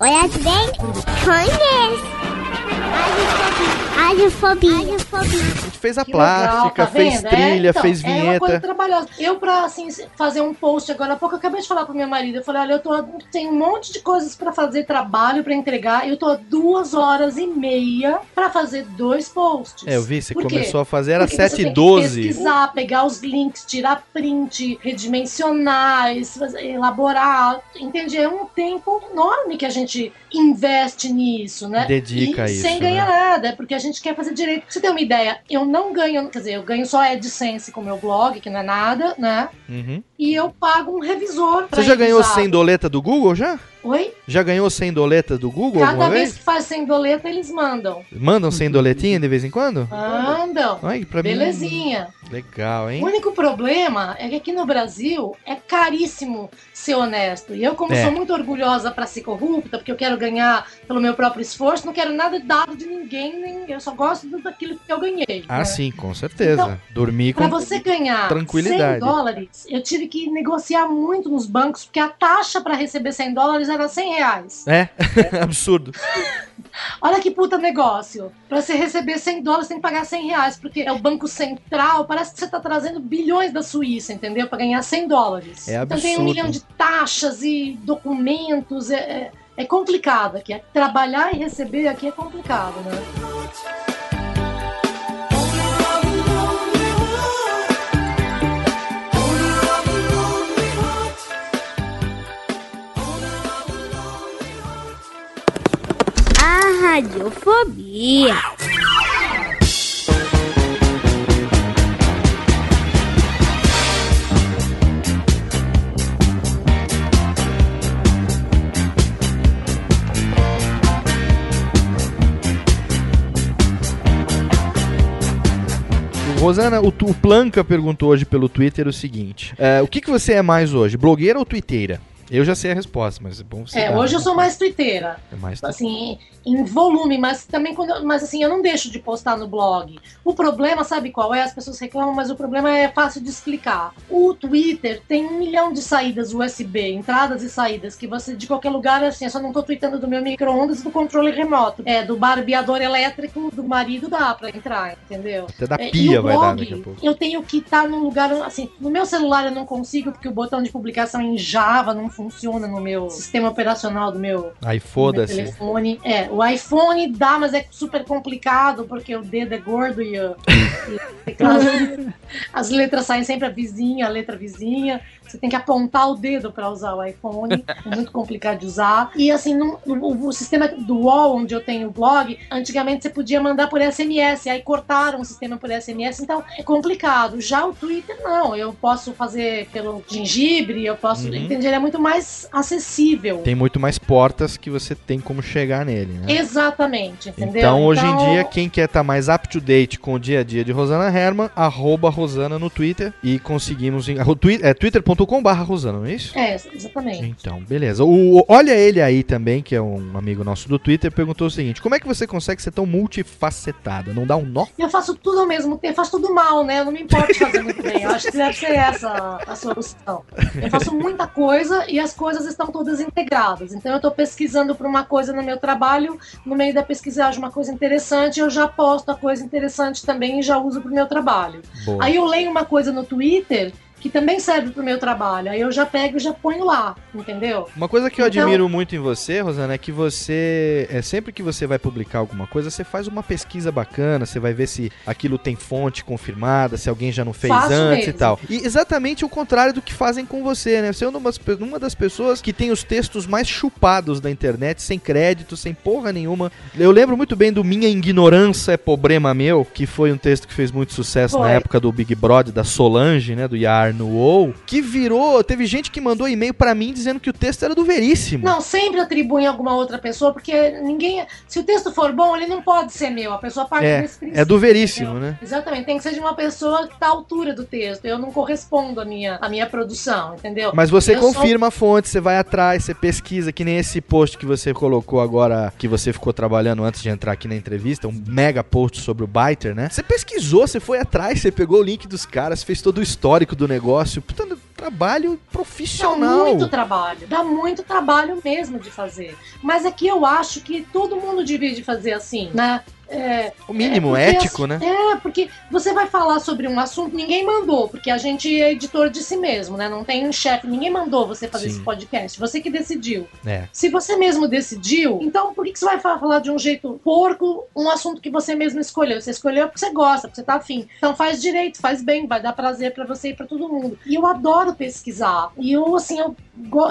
olha bem, conhece. Radiofobia. Radiofobia. A gente fez a Que legal, plástica, tá fez vendo? trilha, É, então, fez É uma coisa vinheta. trabalhosa. Eu, pra assim, fazer um post agora há pouco, eu acabei de falar pro meu marido. Eu falei: olha, eu tô, tenho um monte de coisas pra fazer, trabalho pra entregar. Eu tô há duas horas e meia pra fazer dois posts. É, eu vi, você Por quê? começou a fazer, era Porque você 7 tem e que 12. Pesquisar, pegar os links, tirar print, redimensionar, elaborar. Entende? É um tempo enorme que a gente investe nisso, né? Dedica e a isso, Sem ganhar né? nada, é porque a gente quer fazer direito. Pra você ter uma ideia, eu não ganho, quer dizer, eu ganho só AdSense com o meu blog, que não é nada, né? Uhum. E eu pago um revisor pra Você já ganhou revisar. 100 doleta do Google já? Oi? Já ganhou 100 doleta do Google Cada vez vez? que faz sem doleta, eles mandam. Mandam 100 doletinha de vez em quando? Mandam. Ai, pra mim- Belezinha. Legal, hein? O único problema é que aqui no Brasil é caríssimo ser honesto. E eu, como É. sou muito orgulhosa pra ser corrupta, porque eu quero ganhar pelo meu próprio esforço, não quero nada dado de ninguém, nem eu só gosto daquilo que eu ganhei. Ah, né? sim, com certeza. Então, Dormir com você ganhar tranquilidade. 100 dólares, eu tive que negociar muito nos bancos, porque a taxa pra receber 100 dólares era 100 reais. É, (laughs) absurdo. Olha que puta negócio. Pra você receber 100 dólares, tem que pagar 100 reais, porque é o Banco Central, parece que você tá trazendo bilhões da Suíça, entendeu? Pra ganhar 100 dólares. É Então tem um absurdo. milhão de taxas e documentos, é, é, é complicado aqui. Trabalhar e receber aqui é complicado, né? Radiofobia. Rosana, o, o Planca perguntou hoje pelo Twitter o seguinte: é, O que, que você é mais hoje, blogueira ou twitteira? Eu já sei a resposta, mas é bom você. É, dar, hoje eu sou mais twitteira. É mais Assim, em volume, mas também quando. Mas assim, eu não deixo de postar no blog. O problema, sabe qual é? As pessoas reclamam, mas o problema é fácil de explicar. O Twitter tem um milhão de saídas USB, entradas e saídas, que você, de qualquer lugar, assim, eu só não tô tweetando do meu micro-ondas e do controle remoto. É, do barbeador elétrico do marido dá pra entrar, entendeu? Até da É, pia e o vai dar blog, daqui a pouco. Eu tenho que estar num lugar, assim, no meu celular eu não consigo, porque o botão de publicação em Java não funciona no meu sistema operacional do meu Aí meu foda-se. telefone. É, o iPhone dá, mas é super complicado, porque o dedo é gordo e, e teclado- (laughs) as letras saem sempre a vizinha, a letra vizinha. Você tem que apontar o dedo para usar o iPhone, (laughs) é muito complicado de usar. E assim, no, no- o sistema do UOL, onde eu tenho o blog, antigamente você podia mandar por SMS, aí cortaram o sistema por SMS, então é complicado. Já o Twitter, não, eu posso fazer pelo gengibre, eu posso. Uhum. Entender, ele é muito mais acessível. Tem muito mais portas que você tem como chegar nele, né? Exatamente, entendeu? Então, hoje em Então, dia, quem quer estar mais up to date com o dia a dia de Rosana Herman, arroba Rosana no Twitter e conseguimos. Em, (laughs) o é twitter.com.br Rosana, não é isso? É, exatamente. Então, beleza. O, olha ele aí também, que é um amigo nosso do Twitter, perguntou o seguinte: como é que você consegue ser tão multifacetada? Não dá um nó? Eu faço tudo ao mesmo tempo, faço tudo mal, né? Eu não me importo de fazer muito bem. Eu acho que deve ser essa a solução. Eu faço muita coisa e as coisas estão todas integradas. Então eu tô pesquisando por uma coisa no meu trabalho, no meio da pesquisa eu acho uma coisa interessante, eu já posto a coisa interessante também e já uso pro meu trabalho. Boa. Aí eu leio uma coisa no Twitter que também serve pro meu trabalho. Aí eu já pego e já ponho lá, entendeu? Uma coisa que eu Então- admiro muito em você, Rosana, é que você. É, sempre que você vai publicar alguma coisa, você faz uma pesquisa bacana, você vai ver se aquilo tem fonte confirmada, se alguém já não fez Faço antes e mesmo. tal. E exatamente o contrário do que fazem com você, né? Você é uma, uma das pessoas que tem os textos mais chupados da internet, sem crédito, sem porra nenhuma. Eu lembro muito bem do Minha Ignorância é Problema Meu, que foi um texto que fez muito sucesso na Foi. época do Big Brother, da Solange, né? Do Yar no UOL, que virou. Teve gente que mandou e-mail pra mim dizendo que o texto era do Veríssimo. Não, sempre atribuem a alguma outra pessoa, porque ninguém. Se o texto for bom, ele não pode ser meu. A pessoa parte É, desse princípio. é do Veríssimo, entendeu? né? Exatamente, tem que ser de uma pessoa que tá à altura do texto. Eu não correspondo à minha, à minha produção, entendeu? Mas você Eu sou- confirma a fonte, você vai atrás, você pesquisa, que nem esse post que você colocou agora, que você ficou trabalhando antes de entrar aqui na entrevista, um mega post sobre o Byter, né? Você pesquisou, você foi atrás, você pegou o link dos caras, fez todo o histórico do negócio. Puta, trabalho Dá profissional. muito trabalho, dá muito trabalho mesmo de fazer. Mas é que eu acho que todo mundo devia de fazer assim, né? É, O mínimo é ético, as- né? É, porque você vai falar sobre um assunto, ninguém mandou, porque a gente é editor de si mesmo, né? Não tem um chefe, ninguém mandou você fazer Sim. esse podcast, você que decidiu. É. Se você mesmo decidiu, então por que, que você vai fa- falar de um jeito porco um assunto que você mesmo escolheu? Você escolheu porque você gosta, porque você tá afim. Então faz direito, faz bem, vai dar prazer pra você e pra todo mundo. E eu adoro pesquisar. E eu, assim, eu,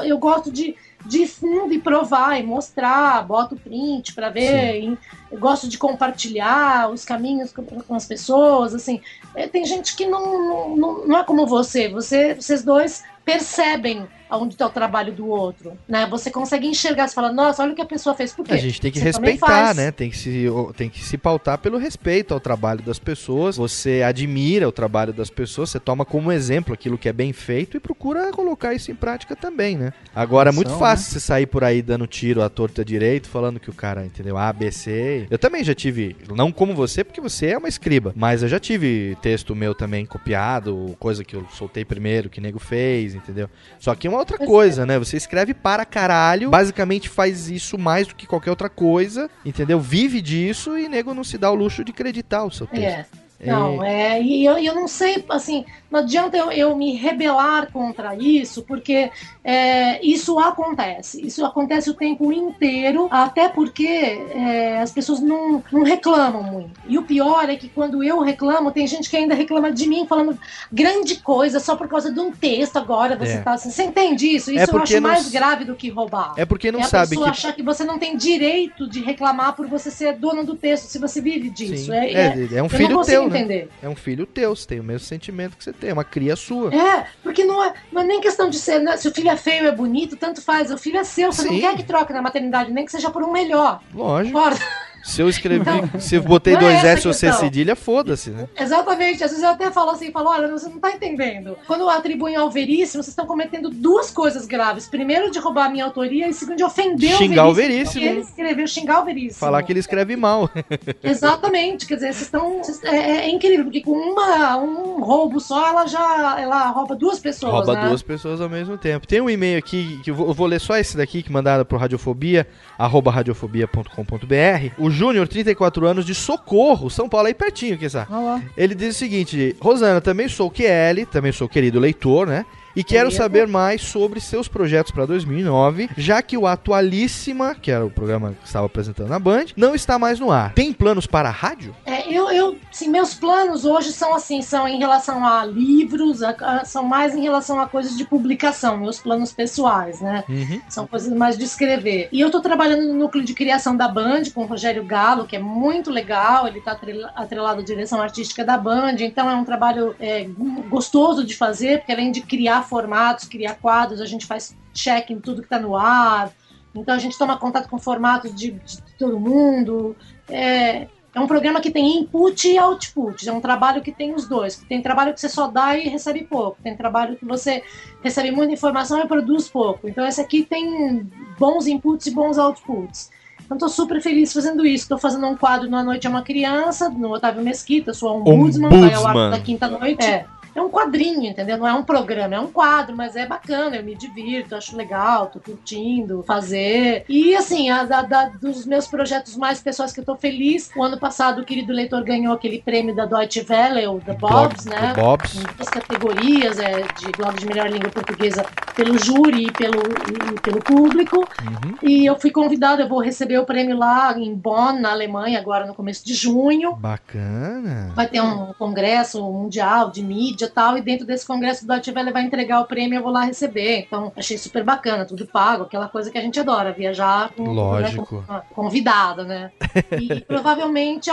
eu gosto de, de fundo e provar e mostrar, boto print pra ver. eu gosto de compartilhar os caminhos com, as pessoas, assim. É, tem gente que não, não, não, não é como você. você. Vocês dois percebem aonde está o trabalho do outro, né? Você consegue enxergar, você fala, nossa, olha o que a pessoa fez. Por quê? A gente tem que Você respeitar, né? Tem que, se, tem que se pautar pelo respeito ao trabalho das pessoas. Você admira o trabalho das pessoas, você toma como exemplo aquilo que é bem feito e procura colocar isso em prática também, né? Agora é muito Ação, fácil você sair por aí dando tiro à torta direito, falando que o cara, entendeu? A, B, C. Eu também já tive, não como você, porque você é uma escriba, mas eu já tive texto meu também copiado, coisa que eu soltei primeiro, que nego fez, entendeu? Só que uma outra coisa, né? Você escreve para caralho, basicamente faz isso mais do que qualquer outra coisa, entendeu? Vive disso e nego não se dá o luxo de acreditar o seu texto. É. Não, é, e eu, eu não sei, assim, não adianta eu, eu me rebelar contra isso, porque é, isso acontece. Isso acontece o tempo inteiro, até porque é, as pessoas não, não reclamam muito. E o pior é que quando eu reclamo, tem gente que ainda reclama de mim, falando grande coisa só por causa de um texto agora. Você É. tá assim. Você entende isso? Isso É eu porque acho mais grave do que roubar. É porque não é a sabe pessoa que achar que você não tem direito de reclamar por você ser dono do texto, se você vive disso. É, É, é- é um eu filho teu, né? Entender. É um filho teu, você tem o mesmo sentimento que você tem, é uma cria sua. É, porque não é, não é nem questão de ser, né, se o filho é feio, é bonito, tanto faz. O filho é seu, você Sim. não quer que troque na maternidade, nem que seja por um melhor. Lógico. Concorda? Se eu escrevi, Então, se eu botei é dois essa S ou C cedilha, foda-se, né? Exatamente, às vezes eu até falo assim, falo, olha, você não tá entendendo. Quando atribuem ao Veríssimo, vocês estão cometendo duas coisas graves. Primeiro, de roubar a minha autoria, e segundo, de ofender Xingar o o Veríssimo. Veríssimo. porque Ele escreveu xingar o Veríssimo. Falar que ele escreve mal. (laughs) Exatamente, quer dizer, vocês estão. vocês- é, é incrível, porque com uma, um roubo só, ela já ela rouba duas pessoas. Rouba né? duas pessoas ao mesmo tempo. Tem um e-mail aqui, que eu vou, eu vou ler só esse daqui, que mandaram pro Radiofobia, arroba radiofobia.com.br. O Júnior, 34 anos, de Socorro, São Paulo, aí pertinho, que sabe? Olha lá. Ele diz o seguinte: Rosana, também sou QL, também sou querido leitor, né? E quero saber mais sobre seus projetos para 2009, já que o Atualíssima, que era o programa que estava apresentando na Band, não está mais no ar. Tem planos para a rádio? É, eu, eu, sim, meus planos hoje são assim, são em relação a livros, a- a- são mais em relação a coisas de publicação, meus planos pessoais, né? Uhum. São coisas mais de escrever. E eu tô trabalhando no núcleo de criação da Band com o Rogério Galo, que é muito legal. Ele tá atrela- atrelado à direção artística da Band, então é um trabalho é, gostoso de fazer, porque além de criar formatos, criar quadros, a gente faz check em tudo que tá no ar. Então a gente toma contato com formatos de, de todo mundo. É, é um programa que tem input e output. É um trabalho que tem os dois. Tem trabalho que você só dá e recebe pouco. Tem trabalho que você recebe muita informação e produz pouco. Então esse aqui tem bons inputs e bons outputs. Então tô super feliz fazendo isso. Tô fazendo um quadro no A Noite é uma Criança, no Otávio Mesquita, sou a ombudsman, vai ao ar da quinta noite. É. É um quadrinho, entendeu? Não é um programa, é um quadro, mas é bacana, eu me divirto, acho legal, tô curtindo fazer. E assim, a, da- da- dos meus projetos mais pessoais que eu tô feliz, o ano passado o querido leitor ganhou aquele prêmio da Deutsche Welle, o The Bobs, né? The Bobs. Em duas categorias, é, de blog de melhor língua portuguesa pelo júri e pelo, e pelo público. Uhum. E eu fui convidada, eu vou receber o prêmio lá em Bonn, na Alemanha, agora no começo de junho. Bacana. Vai ter um congresso mundial de mídia e e dentro desse congresso o Deutsche Welle vai entregar o prêmio e eu vou lá receber. Então, achei super bacana, tudo pago, aquela coisa que a gente adora, viajar com, Lógico. né, com- convidado, né? E provavelmente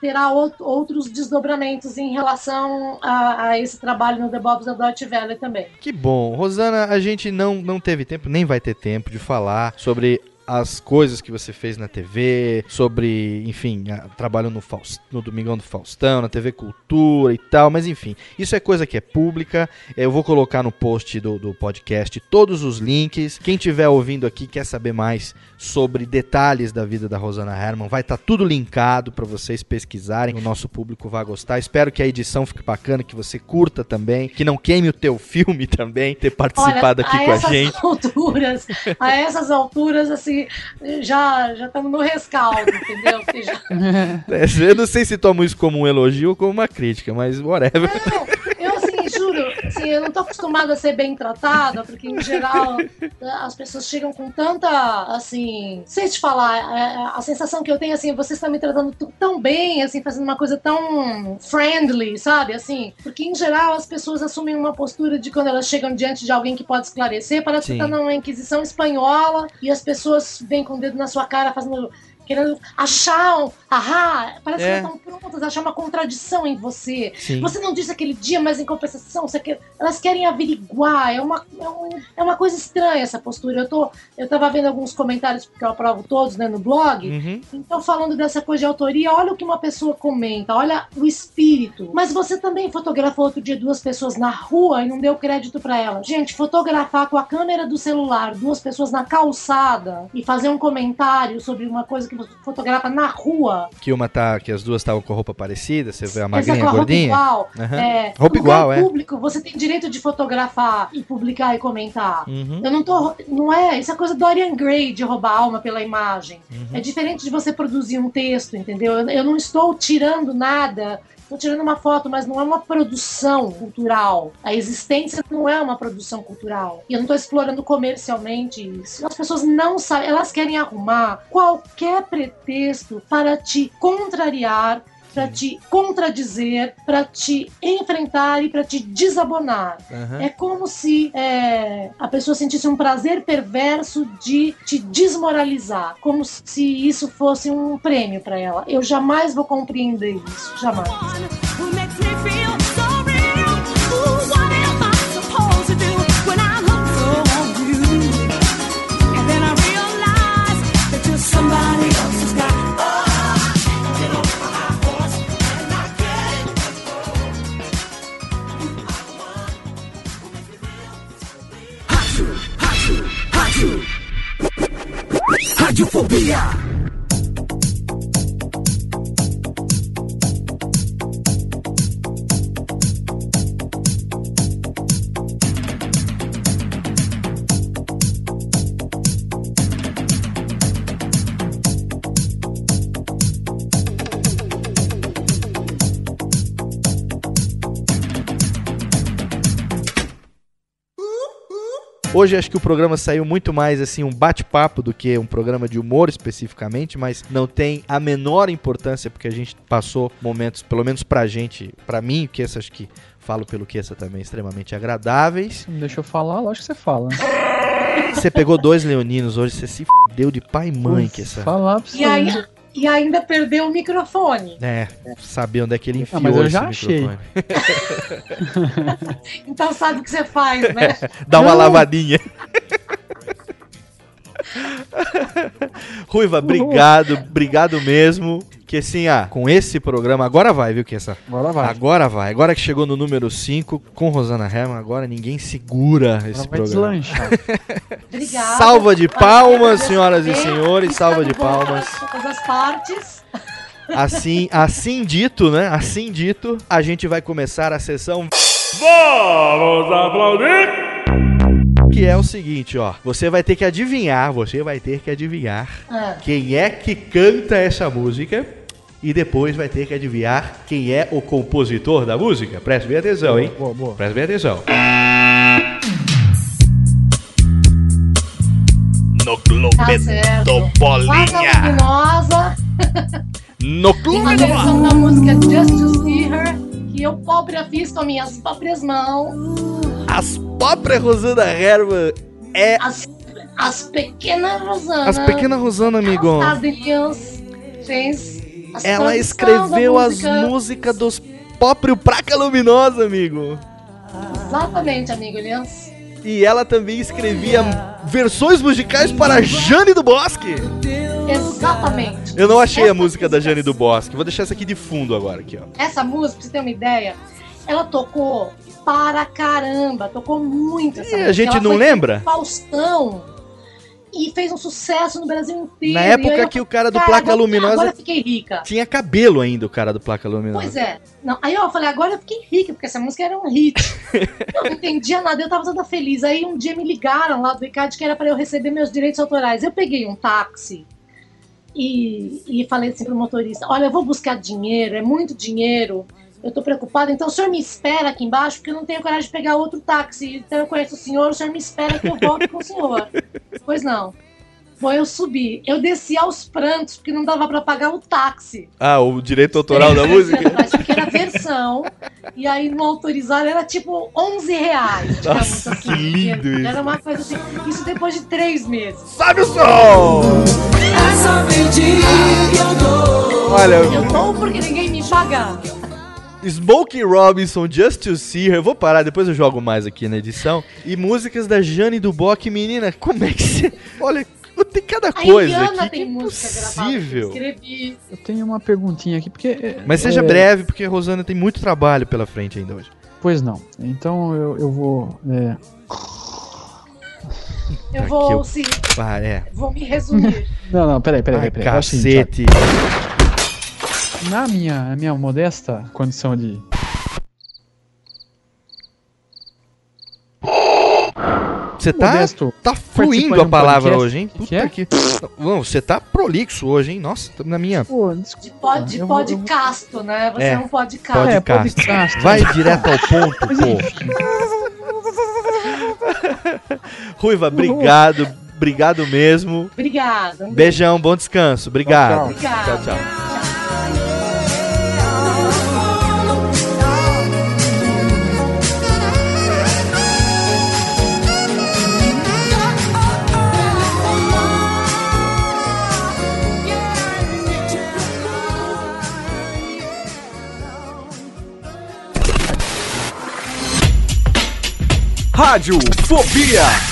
terá out- outros desdobramentos em relação a, a esse trabalho no The Bobs da Deutsche Welle também. Que bom. Rosana, a gente não, não teve tempo, nem vai ter tempo de falar sobre as coisas que você fez na TV, sobre, enfim, a- trabalho no, Faust, no Domingão do Faustão, na TV Cultura e tal, mas enfim, isso é coisa que é pública. Eu vou colocar no post do, do podcast todos os links. Quem estiver ouvindo aqui quer saber mais sobre detalhes da vida da Rosana Herman, vai estar tudo linkado para vocês pesquisarem. O nosso público vai gostar. Espero que a edição fique bacana, que você curta também, que não queime o teu filme (laughs) também, ter participado aqui a com a essas gente. alturas, a essas alturas, assim, já já estamos no rescaldo, entendeu? Porque já- (laughs) É, Eu não sei se tomo isso como um elogio ou como uma crítica, mas whatever. assim, juro, assim, eu não tô acostumada a ser bem tratada, porque em geral as pessoas chegam com tanta, assim, sei te falar, é, a sensação que eu tenho, assim, vocês estão me tratando tão bem, assim, fazendo uma coisa tão friendly, sabe, assim, porque em geral as pessoas assumem uma postura de quando elas chegam diante de alguém que pode esclarecer, parece Sim. que tá numa inquisição espanhola e as pessoas vêm com o dedo na sua cara fazendo querendo achar um, ahá, parece É. que elas estão prontas a achar uma contradição em você. Sim. Você não disse aquele dia, mas em compensação, quer, elas querem averiguar. É uma, é, um- é uma coisa estranha essa postura. Eu, tô, eu tava vendo alguns comentários, porque eu aprovo todos né, no blog. Uhum. Então, falando dessa coisa de autoria, olha o que uma pessoa comenta, olha o espírito. Mas você também fotografou outro dia duas pessoas na rua e não deu crédito pra elas. Gente, fotografar com a câmera do celular duas pessoas na calçada e fazer um comentário sobre uma coisa que você fotografa na rua. Que uma tá, que as duas estavam com roupa parecida, você vê a magrinha, com a roupa gordinha. igual. Aham. É, Roupa igual, é. público, você tem direito de fotografar e publicar e comentar. Uhum. Eu não tô. Não é. Isso é coisa do Dorian Gray de roubar alma pela imagem. Uhum. É diferente de você produzir um texto, entendeu? Eu, eu não estou tirando nada. Estou tirando uma foto, mas não é uma produção cultural. A existência não é uma produção cultural. E eu não estou explorando comercialmente isso. As pessoas não sabem, elas querem arrumar qualquer pretexto para te contrariar, para te contradizer, para te enfrentar e para te desabonar. Aham. É como se é, a pessoa sentisse um prazer perverso de te desmoralizar, como se isso fosse um prêmio para ela. Eu jamais vou compreender isso, jamais. Hoje acho que o programa saiu muito mais assim um bate-papo do que um programa de humor especificamente, mas não tem a menor importância porque a gente passou momentos, pelo menos pra gente, pra mim, que essa acho que falo pelo que essa também extremamente agradáveis. Não deixa eu falar, lógico que você fala. né? Você pegou dois leoninos hoje, você se deu de pai e mãe que essa. Falar pra E, você. aí, e ainda perdeu o microfone. É, saber onde é que ele enfiou Ah, mas eu esse já achei. microfone. (laughs) Então sabe o que você faz, né? (laughs) Dá uma Não. lavadinha. (laughs) Ruiva, obrigado, obrigado mesmo. Que assim, ah, com esse programa, agora vai, viu, que essa. Agora vai. Agora vai. Agora que chegou no número 5 com Rosana Herman, agora ninguém segura esse vai programa. (laughs) Obrigada. Salva de palmas, senhoras e senhores, salva de palmas. Todas as partes. Assim, assim dito, né? Assim dito, a gente vai começar a sessão Vamos aplaudir! que é o seguinte, ó. Você vai ter que adivinhar, você vai ter que adivinhar Ah, quem é que canta essa música e depois vai ter que adivinhar quem é o compositor da música. Preste bem atenção, hein? Boa, boa. Preste bem atenção. No clube tá do Bolinha. No (laughs) clube Uma do versão da música Just to See Her. Que eu própria fiz com minhas próprias mãos. As próprias Rosana Herman é As, as pequenas Rosana. as pequenas Rosana, amigo. As Adrians fez. As Ela escreveu as música. músicas dos próprios Praca Luminosa, amigo. Exatamente, amigo Elias. E ela também escrevia versões musicais para Jane do Bosque. Exatamente. Eu não achei a Essa música da Jane do Bosque. Vou deixar essa aqui de fundo agora, aqui, ó. Essa música, pra você ter uma ideia, ela tocou para caramba, tocou muito essa E a música. gente Ela não lembra? Faustão e fez um sucesso no Brasil inteiro. Na época eu que o cara do Placa "Cara, agora- Luminosa Agora eu fiquei rica. tinha cabelo ainda, o cara do Placa Luminosa. Pois é. Não, aí eu falei, agora eu fiquei rica, porque essa música era um hit. (laughs) eu não entendia nada, eu tava toda feliz. Aí um dia me ligaram lá do ICAD que era para eu receber meus direitos autorais. Eu peguei um táxi e, e falei assim pro motorista: Olha, eu vou buscar dinheiro, é muito dinheiro. Eu tô preocupada, então o senhor me espera aqui embaixo, porque eu não tenho coragem de pegar outro táxi. Então eu conheço o senhor, o senhor me espera que eu volto com o senhor. (laughs) Pois não. Bom, eu subi. Eu desci aos prantos, porque não dava para pagar o táxi. Ah, o direito autoral da música? atrás, Porque era versão. e aí no autorizado era tipo 11 reais. Nossa, assim. que lindo isso. Era uma coisa assim. Isso depois de três meses. Sabe o som! Olha, Eu dou porque ninguém me paga. Smokey Robinson, Just to See Her. Eu vou parar, depois eu jogo mais aqui na edição. E músicas da Jane do Bock, menina, como é que você. (laughs) Olha, tem cada A coisa Indiana aqui. Que tem música gravada que eu impossível. escrevi. Eu tenho uma perguntinha aqui, porque. é, Mas seja é, breve, porque a Rosana tem muito trabalho pela frente ainda hoje. Pois não. Então eu, eu vou. é, Eu Tá vou, eu- sim, Ah, é. vou me resumir. (laughs) Não, não, peraí, peraí, Ai, peraí. É cacete. Na minha, na minha modesta condição de. Você tá, Modesto tá fluindo a palavra podcast. hoje, hein? Puta que que. Não, você tá prolixo hoje, hein? Nossa, na minha. Pô, De pod, de vou- podcasto, né? Você É, é um podcast. Podcast. É, podcast. Vai direto ao ponto, (laughs) pô. (laughs) Ruiva, obrigado. Obrigado mesmo. Obrigada. Beijão, bom descanso. Obrigado. Obrigada. Tchau, tchau. Rádio Fobia.